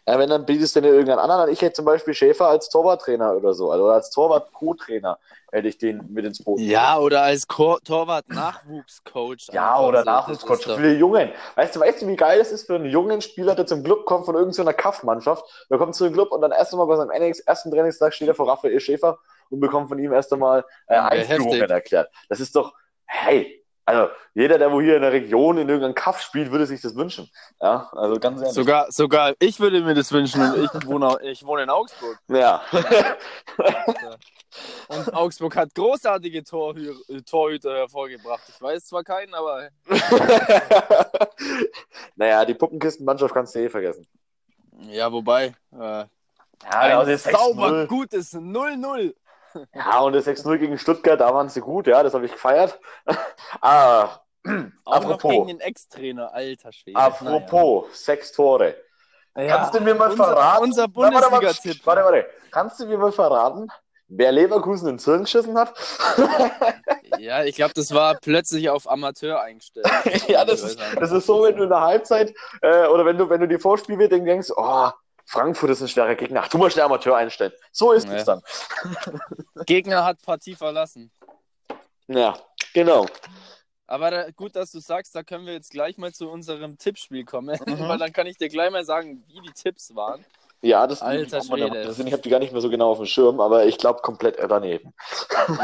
Ja, wenn dann bietest du dir irgendeinen anderen an. Ich hätte zum Beispiel Schäfer als Torwarttrainer oder so, also als Torwart-Co-Trainer hätte ich den mit ins Boot. ja, oder als Torwart-Nachwuchscoach. Ja, oder so, das Nachwuchscoach für die Jungen. Weißt du, weißt du, wie geil es ist für einen jungen Spieler, der zum Club kommt von irgendeiner Kaff-Mannschaft. Der kommt zu dem Club und dann erst einmal bei seinem NX ersten Trainingstag steht er vor Raphael Schäfer und bekommt von ihm erst einmal äh, Ja, Einführungen erklärt. Das ist doch, hey, also jeder, der wo hier in der Region in irgendeinem Kaff spielt, würde sich das wünschen. Ja, also ganz ehrlich. Sogar, sogar ich würde mir das wünschen ich wohne, ich wohne in Augsburg. Ja. Und Augsburg hat großartige Torhü Torhüter hervorgebracht. Ich weiß zwar keinen, aber naja, die Puppenkistenmannschaft kannst du eh vergessen. ja, wobei. Äh, Ja, ein sauber gutes 0-0. Ja, und das 6-0 gegen Stuttgart, da waren sie gut, ja, das habe ich gefeiert. ah, Auch apropos, gegen den Ex-Trainer, alter Schwede. apropos, sechs Tore. Naja. Kannst du mir mal unser, verraten? Unser Warte, warte, warte, Bundesliga-Tipp. Warte. Kannst du mir mal verraten, wer Leverkusen ins Hirn geschissen hat? Ja, ich glaube, das war plötzlich auf Amateur eingestellt. ja, das ist, das ist so, wenn du in der Halbzeit äh, oder wenn du, wenn du die Vorspiel denkst, oh, Frankfurt ist ein schwerer Gegner. Ach, tu mal schnell Amateur einstellen. So ist Ja. es dann. Gegner hat Partie verlassen. Ja, genau. Aber da, gut, dass du sagst, da können wir jetzt gleich mal zu unserem Tippspiel kommen, Mhm. weil dann kann ich dir gleich mal sagen, wie die Tipps waren. Ja, das Alter Schwede. da- Ich habe die gar nicht mehr so genau auf dem Schirm, aber ich glaube komplett daneben.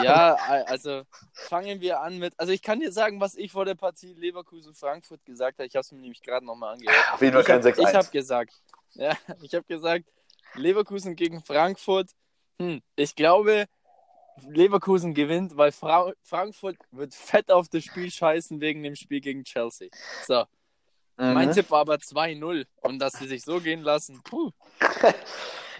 Ja, also fangen wir an mit. Also ich kann dir sagen, was ich vor der Partie Leverkusen-Frankfurt gesagt habe. Ich habe es mir nämlich gerade nochmal angehört. Auf jeden Fall Ich kein habe 6-1. hab gesagt, ja, ich habe gesagt, Leverkusen gegen Frankfurt. Hm, ich glaube, Leverkusen gewinnt, weil Fra Frankfurt wird fett auf das Spiel scheißen wegen dem Spiel gegen Chelsea. So, mein Mhm. Tipp war aber 2-0 und dass sie sich so gehen lassen. Puh.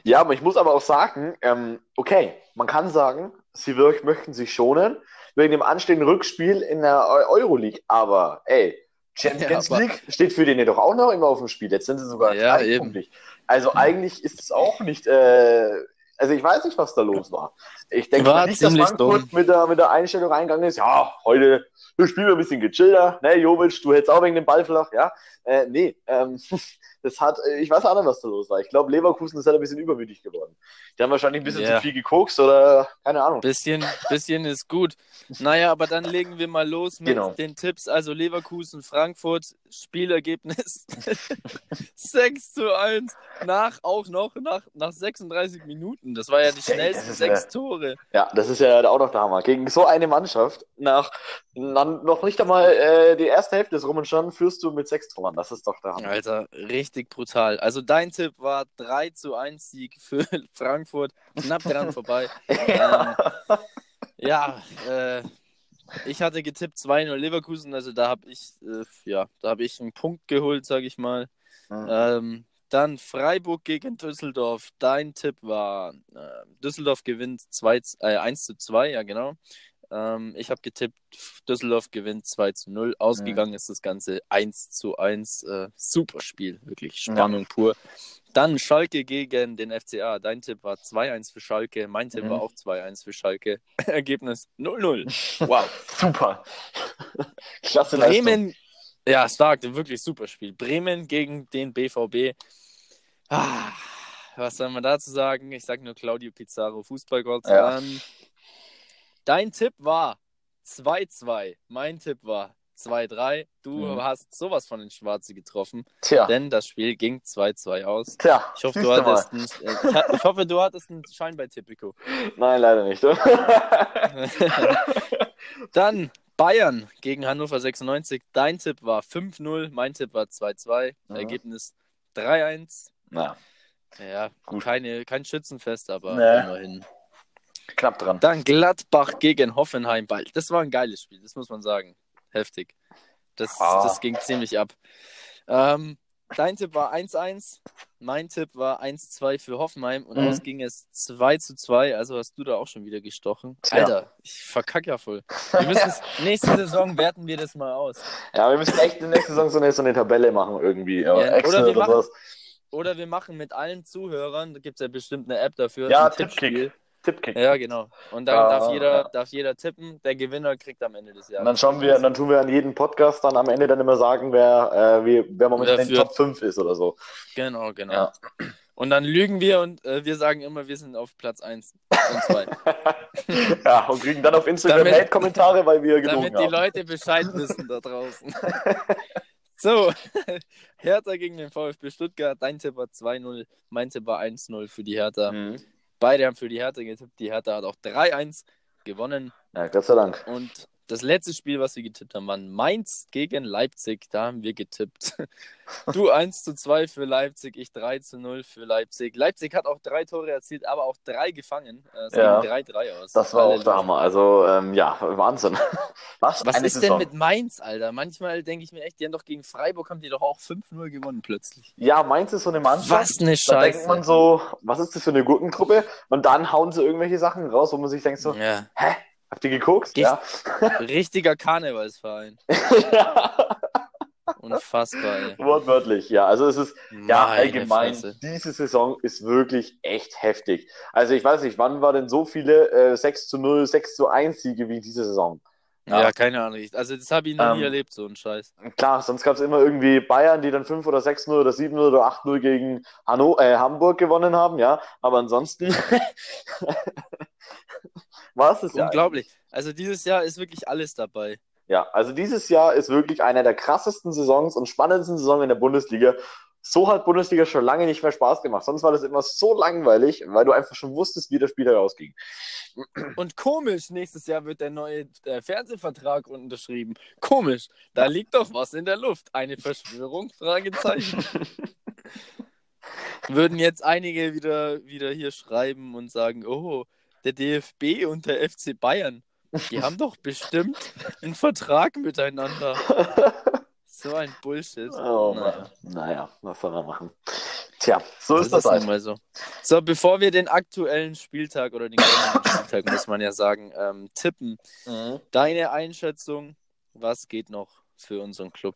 Ja, aber ich muss aber auch sagen, ähm, okay, man kann sagen, sie wirklich möchten sich schonen wegen dem anstehenden Rückspiel in der Eu- Euroleague, aber ey, Champions Ja, League steht für den ja doch auch noch immer auf dem Spiel. Jetzt sind sie sogar Ja, gleichpunktig. Also eigentlich ist es auch nicht, äh, also ich weiß nicht, was da los war. Ich denke War nicht, dass Frankfurt mit der, mit der Einstellung reingegangen ist, ja, heute wir spielen wir ein bisschen gechillter, ne, Jovic, du hältst auch wegen dem Ball flach, ja. Äh, nee, ähm, das hat, äh, ich weiß auch nicht, was da los war. Ich glaube, Leverkusen ist halt ein bisschen übermütig geworden. Die haben wahrscheinlich ein bisschen Ja. zu viel gekokst oder keine Ahnung. Bisschen, bisschen ist gut. Naja, aber dann legen wir mal los mit Genau. den Tipps. Also Leverkusen, Frankfurt, Spielergebnis 6 zu 1. Nach auch noch nach, nach 36 Minuten. Das war ja die schnellsten sechs ja- Tore. Ja, das ist ja auch noch der Hammer. Gegen so eine Mannschaft, nach nan- noch nicht einmal äh, die erste Hälfte ist rum und schon führst du mit sechs Toren. Das ist doch der Hammer. Alter, richtig brutal. Also dein Tipp war 3 zu 1 Sieg für Frankfurt. Knapp dran vorbei. ähm, ja, äh, ich hatte getippt 2-0 Leverkusen, also da habe ich, äh, ja, da habe ich einen Punkt geholt, sage ich mal. Mhm. Ähm, dann Freiburg gegen Düsseldorf. Dein Tipp war, äh, Düsseldorf gewinnt 2, äh, 1 zu 2, ja genau. Ähm, ich habe getippt, Düsseldorf gewinnt 2 zu 0. Ausgegangen ist das Ganze 1 zu 1. Äh, super Spiel, wirklich Spannung pur. Dann Schalke gegen den FCA. Dein Tipp war 2-1 für Schalke. Mein Tipp Mhm. war auch 2-1 für Schalke. Ergebnis 0-0. Wow. Super. Klasse Leistung. Bremen, ja, stark, wirklich super Spiel. Bremen gegen den BVB. Ah, was soll man dazu sagen? Ich sage nur Claudio Pizarro, Fußballgott. Ja. Ähm, dein Tipp war 2-2. Mein Tipp war 2-3. Du Mhm. hast sowas von den Schwarze getroffen, Tja, denn das Spiel ging 2-2 aus. tja. Ich hoffe, du hattest einen, äh, ich hoffe, du hattest einen Schein bei Tipico. Nein, leider nicht. Dann Bayern gegen Hannover 96. Dein Tipp war 5-0, mein Tipp war 2-2. Mhm. Ergebnis 3-1. Na, Ja, Gut. keine, kein Schützenfest, aber Nee. immerhin. Knapp dran. Dann Gladbach gegen Hoffenheim. Ball. Das war ein geiles Spiel, das muss man sagen. Heftig. Das, Ah. das ging ziemlich ab. Ähm, dein Tipp war 1-1, mein Tipp war 1-2 für Hoffenheim und Mhm. aus ging es 2-2, also hast du da auch schon wieder gestochen. Tja. Alter, ich verkack ja voll. Wir müssen es, nächste Saison werten wir das mal aus. Ja, wir müssen echt in der nächsten Saison so eine, so eine Tabelle machen irgendwie. Ja, Ja, Excel oder wir oder machen-. Oder wir machen mit allen Zuhörern, da gibt es ja bestimmt eine App dafür, Ja, ein. Tippspiel. Tippkick. Ja, genau. Und dann Ja, darf, jeder, ja. darf jeder tippen. Der Gewinner kriegt am Ende des Jahres. Und dann schauen wir, dann tun wir an jedem Podcast dann am Ende dann immer sagen, wer, äh, wie, wer momentan in den Wer Top 5 ist oder so. Genau, genau. Ja. Und dann lügen wir und äh, wir sagen immer, wir sind auf Platz 1 und 2. ja, und kriegen dann auf Instagram Damit- Hate-Kommentare, weil wir gelogen damit die haben. Leute Bescheid wissen da draußen. so, Hertha gegen den VfB Stuttgart. Dein Tipp war 2-0, mein Tipp war 1-0 für die Hertha. Mhm. Beide haben für die Hertha getippt. Die Hertha hat auch 3-1 gewonnen. Ja, Gott sei Dank. Und das letzte Spiel, was wir getippt haben, war Mainz gegen Leipzig. Da haben wir getippt. Du 1 zu 2 für Leipzig, ich 3 zu 0 für Leipzig. Leipzig hat auch drei Tore erzielt, aber auch drei gefangen. Äh, Es Ja. ging 3-3 aus. Das war auch der Hammer. Also, ähm, ja, Wahnsinn. Was, Was ist Saison. denn mit Mainz, Alter? Manchmal denke ich mir echt, die haben doch gegen Freiburg haben die doch auch 5-0 gewonnen plötzlich. Ja, Mainz ist so eine Mannschaft. Was eine Da denkt Scheiße. man so, was ist das für eine Gurkentruppe? Und dann hauen sie irgendwelche Sachen raus, wo man sich denkt so, Ja, hä? Habt ihr geguckt? Ja. richtiger Karnevalsverein. ja. Unfassbar, ey. Wortwörtlich, ja. Also es ist, ja, Meine allgemein, Fresse. diese Saison ist wirklich echt heftig. Also ich weiß nicht, wann war denn so viele äh, 6 zu 0, 6 zu 1 Siege wie diese Saison? Ja, Ja. keine Ahnung. Also das habe ich noch nie Ähm, erlebt, so ein Scheiß. Klar, sonst gab es immer irgendwie Bayern, die dann 5 oder 6-0 oder 7-0 oder 8-0 gegen Hanno, äh, Hamburg gewonnen haben, ja. Aber ansonsten war es das ja. Unglaublich. Also dieses Jahr ist wirklich alles dabei. Ja, also dieses Jahr ist wirklich einer der krassesten Saisons und spannendsten Saisons in der Bundesliga. So hat Bundesliga schon lange nicht mehr Spaß gemacht. Sonst war das immer so langweilig, weil du einfach schon wusstest, wie das Spiel herausging. Und komisch, nächstes Jahr wird der neue äh, Fernsehvertrag unterschrieben. Komisch, da liegt doch was in der Luft. Eine Verschwörung? Fragezeichen. Würden jetzt einige wieder, wieder hier schreiben und sagen, oh, der DFB und der FC Bayern, die haben doch bestimmt einen Vertrag miteinander. So ein Bullshit. Oh Naja. Naja, was soll man machen? Tja, so Das ist das nun halt. so. So, bevor wir den aktuellen Spieltag oder den Spieltag, muss man ja sagen, ähm, tippen. Mhm. Deine Einschätzung, was geht noch für unseren Club?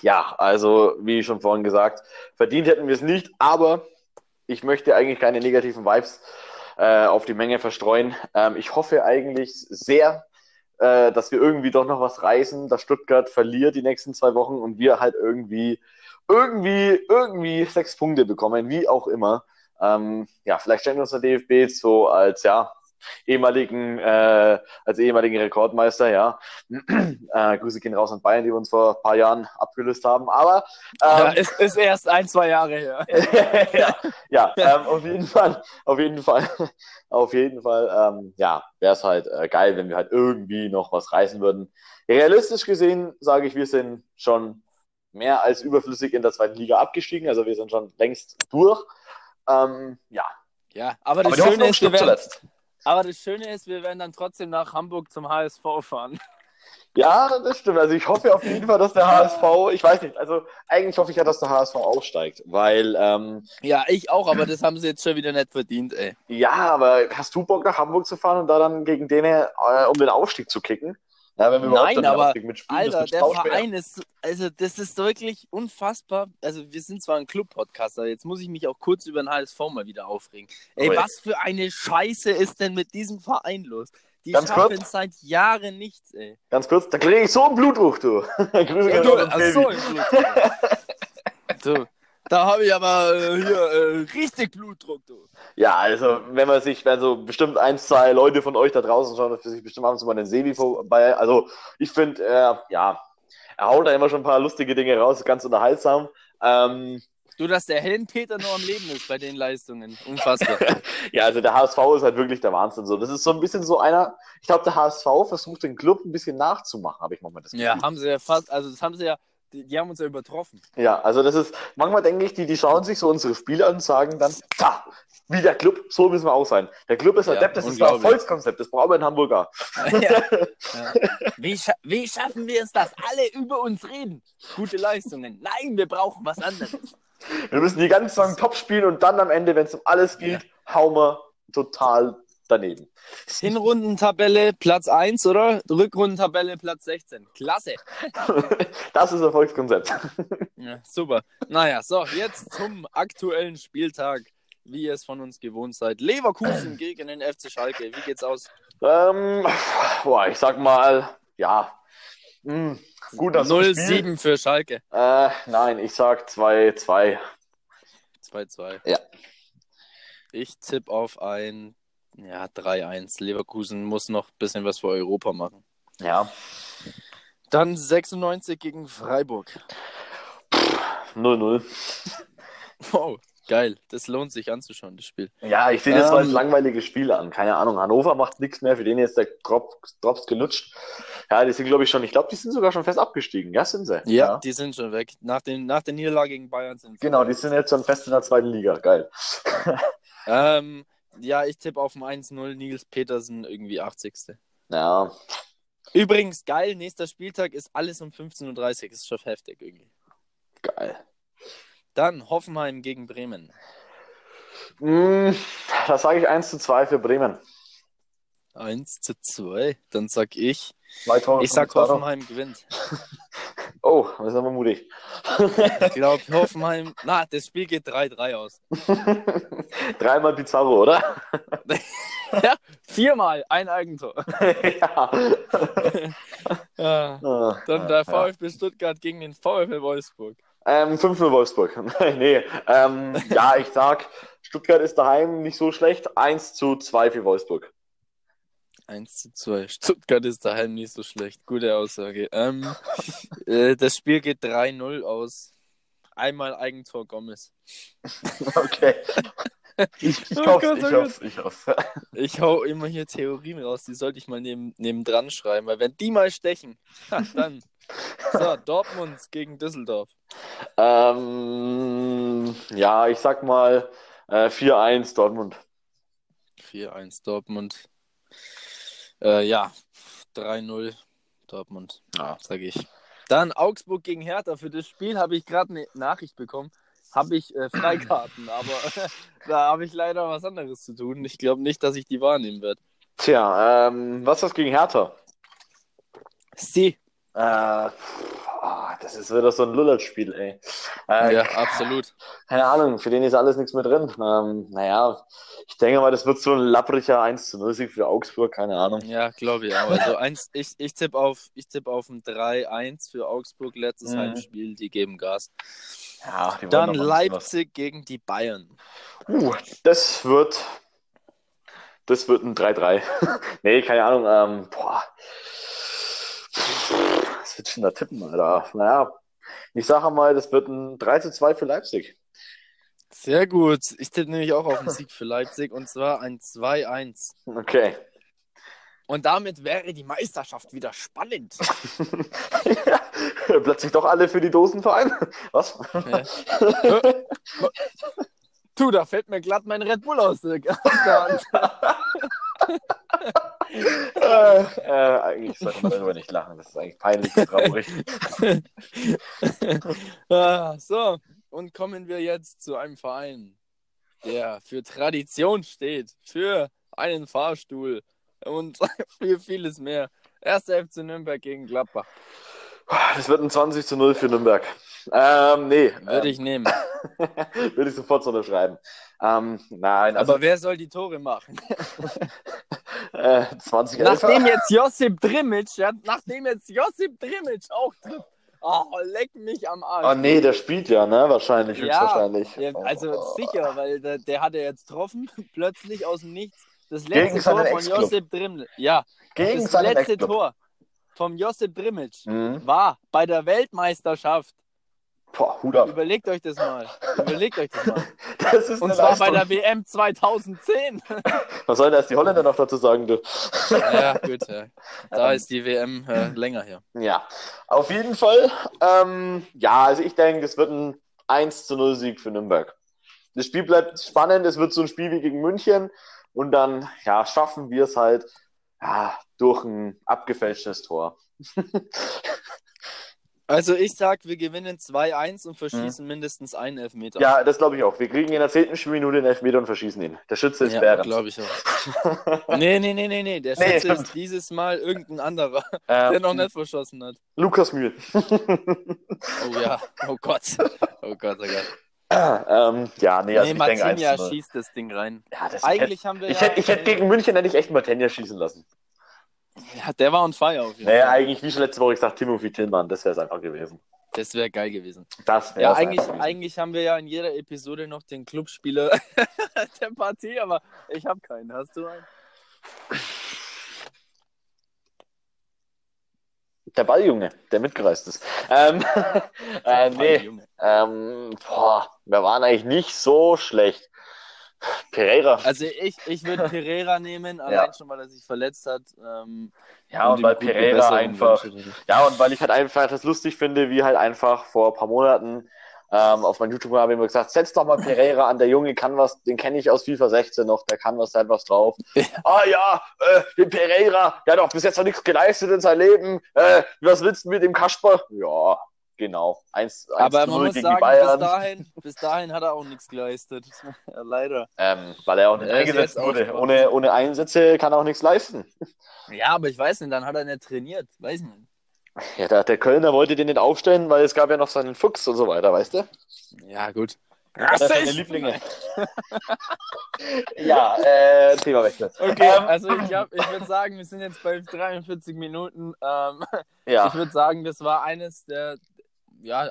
Ja, also wie schon vorhin gesagt, verdient hätten wir es nicht, aber ich möchte eigentlich keine negativen Vibes äh, auf die Menge verstreuen. Ähm, ich hoffe eigentlich sehr, äh, dass wir irgendwie doch noch was reißen, dass Stuttgart verliert die nächsten zwei Wochen und wir halt irgendwie irgendwie, irgendwie sechs Punkte bekommen, wie auch immer. Ähm, ja, vielleicht stellen wir uns der DFB so als, ja, ehemaligen, äh, als ehemaligen Rekordmeister, ja. äh, Grüße gehen raus an Bayern, die uns vor ein paar Jahren abgelöst haben. Aber ähm, ja, ist, ist erst ein, zwei Jahre her. ja, ja ähm, auf jeden Fall, auf jeden Fall, auf jeden Fall, ähm, ja, wäre es halt äh, geil, wenn wir halt irgendwie noch was reißen würden. Realistisch gesehen sage ich, wir sind schon mehr als überflüssig in der zweiten Liga abgestiegen, also wir sind schon längst durch. Ähm, ja. Ja, aber das aber Schöne ist, wir werden, aber das Schöne ist, wir werden dann trotzdem nach Hamburg zum HSV fahren. Ja, das stimmt. Also ich hoffe auf jeden Fall, dass der HSV, ich weiß nicht, also eigentlich hoffe ich ja, dass der HSV aufsteigt, weil... Ähm, ja, ich auch, aber das haben sie jetzt schon wieder nicht verdient, ey. Ja, aber hast du Bock nach Hamburg zu fahren und da dann gegen denen äh, um den Aufstieg zu kicken? Ja, wenn wir Nein, aber Alter, der Verein ist, also das ist wirklich unfassbar. Also wir sind zwar ein Club-Podcast, aber jetzt muss ich mich auch kurz über den HSV mal wieder aufregen. Ey, oh, was für eine Scheiße ist denn mit diesem Verein los? Die Ganz schaffen kurz. seit Jahren nichts, ey. Ganz kurz, da kriege ich so einen Blutdruck, du. Grüße ja, du, also so einen Blutdruck. du, da habe ich aber äh, hier äh, richtig Blutdruck, du. Ja, also wenn man sich, also bestimmt ein, zwei Leute von euch da draußen schauen, für sich bestimmt abends mal den Sebi vorbei. Also ich finde, äh, ja, er haut da immer schon ein paar lustige Dinge raus, ganz unterhaltsam. Ähm, Du, dass der Heldenpeter noch am Leben ist bei den Leistungen. Unfassbar. ja, also der HSV ist halt wirklich der Wahnsinn. So. Das ist so ein bisschen so einer, ich glaube, der HSV versucht den Club ein bisschen nachzumachen, habe ich manchmal das Gefühl. Ja, haben sie ja fast, also das haben sie ja die, die, haben uns ja übertroffen. Ja, also das ist, manchmal denke ich, die, die schauen sich so unsere Spiele an und sagen dann, da, wie der Club, so müssen wir auch sein. Der Club ist Adept, ja, das ist ein Erfolgskonzept, das brauchen wir in Hamburger. Ja. ja. Wie, scha wie schaffen wir es, dass alle über uns reden? Gute Leistungen. Nein, wir brauchen was anderes. Wir müssen die ganze Saison top spielen und dann am Ende, wenn es um alles geht, hauen wir total daneben. Hinrundentabelle Platz 1, oder? Rückrundentabelle Platz 16. Klasse. das ist Erfolgskonzept. Ja, super. Naja, so, jetzt zum aktuellen Spieltag, wie ihr es von uns gewohnt seid. Leverkusen gegen den FC Schalke. Wie geht's aus? Ähm, boah, ich sag mal, ja. Hm, gut, 0-7 für Schalke. Äh, nein, ich sag 2-2. 2-2. Ja. Ich tippe auf ein ja, 3-1. Leverkusen muss noch ein bisschen was für Europa machen. Ja. Dann 96 gegen Freiburg. 0-0. Wow, geil. Das lohnt sich anzuschauen, das Spiel. Ja, ich sehe das ähm, als langweilige Spiele an. Keine Ahnung. Hannover macht nichts mehr. Für den ist der Drop, Drops gelutscht. Ja, die sind, glaube ich, schon. Ich glaube, die sind sogar schon fest abgestiegen. Ja, sind sie. Ja, ja, die sind schon weg. Nach, den, nach der Niederlage gegen Bayern sind sie. Genau, die sind jetzt schon fest in der zweiten Liga. Geil. ähm, ja, ich tippe auf ein 1-0 Nils Petersen, irgendwie 80. Ja. Übrigens, geil, nächster Spieltag ist alles um 15.30 Uhr. Ist schon heftig irgendwie. Geil. Dann Hoffenheim gegen Bremen. Mm, da sage ich 1 zu 2 für Bremen. 1 zu 2. Dann sag ich. Ich sag Hoffenheim gewinnt. Oh, das ist aber mutig. Ich glaube, Hoffenheim. Na, das Spiel geht 3-3 aus. Dreimal Pizarro, oder? ja, viermal ein Eigentor. ja. ja. Ah, Dann der VfB Stuttgart gegen den VfB Wolfsburg. Ähm, 5-0 Wolfsburg. nee, ähm, ja, ich sag, Stuttgart ist daheim nicht so schlecht. 1 zu 2 für Wolfsburg. 1 zu 2. Stuttgart ist daheim nicht so schlecht. Gute Aussage. Ähm, äh, das Spiel geht 3-0 aus. Einmal Eigentor Gomez. Okay. Ich, ich, oh hoffe, ich, hoffe, ich hoffe. Ich hau immer hier Theorien raus, die sollte ich mal neben, neben dran schreiben, weil wenn die mal stechen, dann. So, Dortmund gegen Düsseldorf. Ähm, ja, ich sag mal äh, 4-1 Dortmund. 4-1 Dortmund. Äh, ja, 3-0 Dortmund, ja. sage ich. Dann Augsburg gegen Hertha. Für das Spiel habe ich gerade eine Nachricht bekommen. Habe ich äh, Freikarten, aber da habe ich leider was anderes zu tun. Ich glaube nicht, dass ich die wahrnehmen werde. Tja, ähm, was ist das gegen Hertha? Sie. Äh, oh, das ist wieder so ein Lullerspiel, ey. Äh, ja, absolut. Keine Ahnung, für den ist alles nichts mehr drin. Ähm, naja, ich denke mal, das wird so ein lappriger 1 zu 0 Sieg für Augsburg, keine Ahnung. Ja, glaube ich auch. Also eins, ich, ich tippe auf, tipp auf ein 3-1 für Augsburg, letztes mhm. Heimspiel, die geben Gas. Ja, die Dann Leipzig gegen die Bayern. was. Uh, das wird. Das wird ein 3-3. nee, keine Ahnung. Ähm, boah. Was wird denn da tippen, Alter? Naja, ich sage mal, das wird ein 3 2 für Leipzig. Sehr gut. Ich tippe nämlich auch auf einen Sieg für Leipzig und zwar ein 2-1. Okay. Und damit wäre die Meisterschaft wieder spannend. Plötzlich doch alle für die Dosenverein? Was? Du, da fällt mir glatt mein Red Bull aus der Hand. Äh, äh, eigentlich sollte man darüber nicht lachen. Das ist eigentlich peinlich und traurig. Ah, so, und kommen wir jetzt zu einem Verein, der für Tradition steht, für einen Fahrstuhl und für vieles mehr. Erster FC Nürnberg gegen Gladbach. Das wird ein 20 zu 0 für Nürnberg. Ähm, nee. Würde ich nehmen. ähm, Würde ich sofort so unterschreiben. Ähm, nein, also Aber wer soll die Tore machen? äh, 20 Nachdem jetzt Josip Drimic, ja, nachdem jetzt Josip Drimic auch trifft. Oh, leck mich am Arsch. Oh nee, der spielt ja, ne? Wahrscheinlich, Ja, höchstwahrscheinlich. Ja, also Oh. sicher, weil der, der hat er jetzt getroffen, plötzlich aus dem Nichts. Das letzte Tor von. Josip Drimic. Ja, Gegen das letzte. Tor vom Josip Drimic Mhm. war bei der Weltmeisterschaft. Boah, Hut ab. Überlegt euch das mal. Überlegt euch das mal. Das ist Und zwar bei Leistung. der WM 2010. Was sollen das die Holländer noch dazu sagen, du? Ja, gut. Ja. Da ist die WM äh, länger her. Ja, auf jeden Fall. Ähm, ja, also ich denke, es wird ein 1 zu 0 Sieg für Nürnberg. Das Spiel bleibt spannend, es wird so ein Spiel wie gegen München und dann, ja, schaffen wir es halt ja, durch ein abgefälschtes Tor. Also ich sag, wir gewinnen 2-1 und verschießen mindestens einen Elfmeter. Ja, das glaube ich auch. Wir kriegen in der zehnten Spielminute den Elfmeter und verschießen ihn. Der Schütze ist ja Behrens. glaube ich auch. Nee, nee, nee, nee, nee. Der Nee, Schütze stimmt. ist dieses Mal irgendein anderer, Ähm, der noch nicht verschossen hat. Lukas Mühl. Oh ja, oh Gott. Oh Gott, oh Gott. ähm, ja, nee, also nee, ich denke 1 Martinia zu 0. schießt das Ding rein. Ja, das Eigentlich haben wir ich, ja... hätte, ich hätte gegen München hätte ich echt Martinia schießen lassen. Ja, der war on fire auf jeden Naja, Fall. eigentlich, wie schon letzte Woche gesagt, Timothy Tillmann, das wäre es einfach gewesen. Das wäre geil gewesen. Das wär's Ja, eigentlich, gewesen. eigentlich haben wir ja in jeder Episode noch den Clubspieler der Partie, aber ich habe keinen. Hast du einen? Der Balljunge, der mitgereist ist. Ähm, äh, nee, ähm, boah, wir waren eigentlich nicht so schlecht. Pereira. Also ich, ich würde Pereira nehmen, allein Ja. schon, weil er sich verletzt hat. Ähm, ja, und weil Pereira einfach, ja, und weil ich halt einfach das lustig finde, wie halt einfach vor ein paar Monaten ähm, auf meinem YouTube-Kanal habe ich immer gesagt, setz doch mal Pereira an, der Junge kann was, den kenne ich aus FIFA 16 noch, der kann was, der hat was drauf. Ah ja, äh, den Pereira, der hat doch bis jetzt noch nichts geleistet in seinem Leben. Äh, was willst du mit dem Kasper? Ja, genau. 1, 1 Aber man 0 muss gegen sagen, Bayern. bis dahin, bis dahin hat er auch nichts geleistet. ja, leider. Ähm, weil er auch nicht Er eingesetzt wurde. Ohne, ohne Einsätze kann er auch nichts leisten. Ja, aber ich weiß nicht, dann hat er nicht trainiert. Weiß nicht. Ja, der, der Kölner wollte den nicht aufstellen, weil es gab ja noch seinen Fuchs und so weiter, weißt du? Ja, gut. Seine Lieblinge. ja, äh, Thema wechseln. Okay, Ähm, also ich, ich würde sagen, wir sind jetzt bei 43 Minuten. Ähm, ja. Ich würde sagen, das war eines der, ja,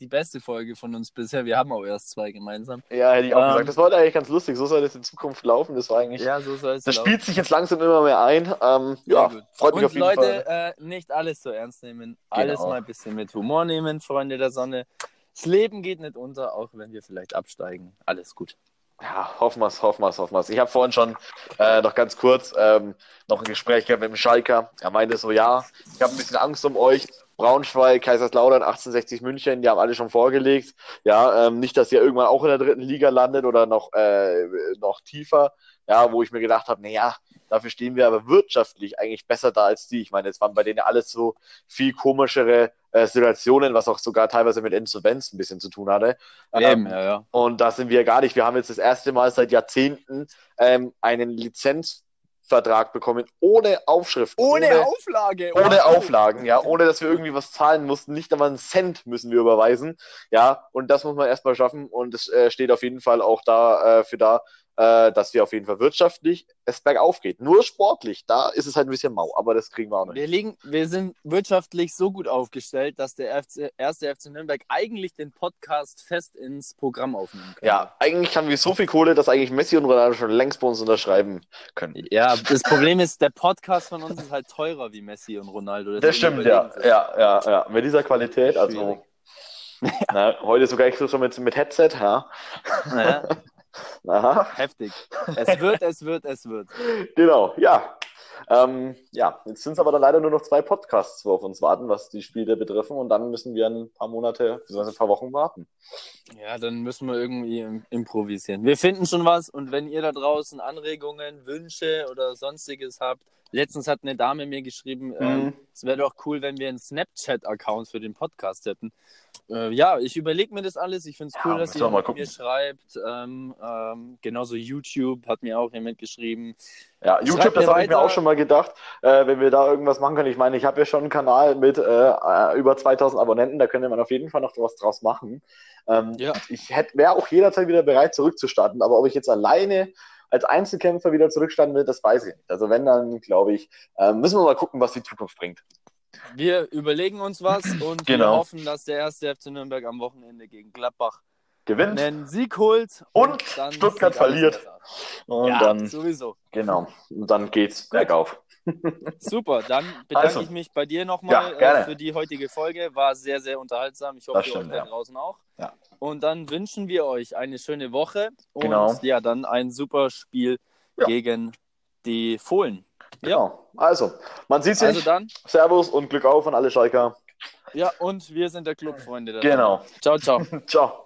die beste Folge von uns bisher. Wir haben auch erst zwei gemeinsam. ja, hätte ich auch Ähm, gesagt. Das war eigentlich ganz lustig. So soll das in Zukunft laufen. Das war eigentlich. Ja, so soll es das laufen. spielt sich jetzt langsam immer mehr ein. Ähm, ja, gut. freut mich Und auf jeden Leute, Fall. äh, nicht alles so ernst nehmen. Alles Genau. mal ein bisschen mit Humor nehmen, Freunde der Sonne. Das Leben geht nicht unter, auch wenn wir vielleicht absteigen. Alles gut. Ja, hoffen wir's, hoffen wir's, hoffen wir's. Ich habe vorhin schon äh, noch ganz kurz ähm, noch ein Gespräch gehabt mit dem Schalker. Er meinte so, ja, ich habe ein bisschen Angst um euch. Braunschweig, Kaiserslautern, 1860 München, die haben alle schon vorgelegt. Ja, ähm, nicht, dass ihr irgendwann auch in der dritten Liga landet oder noch, äh, noch tiefer. Ja, wo ich mir gedacht habe, naja, dafür stehen wir aber wirtschaftlich eigentlich besser da als die. Ich meine, es waren bei denen alles so viel komischere äh, Situationen, was auch sogar teilweise mit Insolvenz ein bisschen zu tun hatte. Ähm, ja, ja. und da sind wir gar nicht. Wir haben jetzt das erste Mal seit Jahrzehnten ähm, einen Lizenzvertrag bekommen, ohne Aufschrift. Auflage. ohne Auflagen, ja, ohne dass wir irgendwie was zahlen mussten. Nicht einmal einen Cent müssen wir überweisen. Ja, und das muss man erstmal schaffen. Und es äh, steht auf jeden Fall auch da äh, für da, äh, dass wir auf jeden Fall wirtschaftlich es bergauf geht. Nur sportlich, da ist es halt ein bisschen mau, aber das kriegen wir auch noch. Wir, liegen, wir sind wirtschaftlich so gut aufgestellt, dass der FC, erste FC Nürnberg eigentlich den Podcast fest ins Programm aufnehmen kann. Ja, eigentlich haben wir so viel Kohle, dass eigentlich Messi und Ronaldo schon längst bei uns unterschreiben können. Ja, das Problem ist, der Podcast von uns ist halt teurer wie Messi und Ronaldo. Das Deswegen stimmt, ja. Ja, ja, ja. Mit dieser Qualität, also. Na, heute sogar ich so schon mit, mit Headset, ja. sich. Aha. heftig. Es wird, es wird, es wird. Genau, ja. Ähm, ja, jetzt sind es aber dann leider nur noch zwei Podcasts, wo auf uns warten, was die Spiele betreffen. Und dann müssen wir ein paar Monate, beziehungsweise ein paar Wochen warten. Ja, dann müssen wir irgendwie im- improvisieren. Wir finden schon was und wenn ihr da draußen Anregungen, Wünsche oder sonstiges habt. Letztens hat eine Dame mir geschrieben, ähm, Mhm. es wäre doch cool, wenn wir einen Snapchat-Account für den Podcast hätten. Äh, ja, ich überlege mir das alles. Ich finde es Ja, cool, dass müssen wir ihr mit gucken. mir schreibt. Ähm, ähm, genauso YouTube hat mir auch jemand geschrieben. Ja, Schreibt YouTube, das mir habe ich mir auch schon mal gedacht, äh, wenn wir da irgendwas machen können. Ich meine, ich habe ja schon einen Kanal mit äh, äh, über 2000 Abonnenten, da könnte man auf jeden Fall noch was draus machen. Ähm, Ja. Ich wäre auch jederzeit wieder bereit, zurückzustarten, aber ob ich jetzt alleine als Einzelkämpfer wieder zurückstarten will, das weiß ich nicht. Also wenn, dann glaube ich, äh, müssen wir mal gucken, was die Zukunft bringt. Wir überlegen uns was und wir Genau. hoffen, dass der erste FC Nürnberg am Wochenende gegen Gladbach Gewinnt einen Sieg holt. Und dann Stuttgart verliert. und Ja, dann, sowieso. genau, und dann geht's Gut. bergauf. Super, dann bedanke Also. ich mich bei dir Ja, nochmal gerne. äh, für die heutige Folge. War sehr, sehr unterhaltsam. Ich hoffe, Das für stimmt, euch da ja. draußen auch. Ja. Und dann wünschen wir euch eine schöne Woche und Genau. ja, dann ein super Spiel Ja. gegen die Fohlen. Genau. Also, man sieht sich. Also dann, Servus und Glück auf an alle Schalker. ja, und wir sind der Club, Freunde. da Genau. Ciao, ciao. Ciao.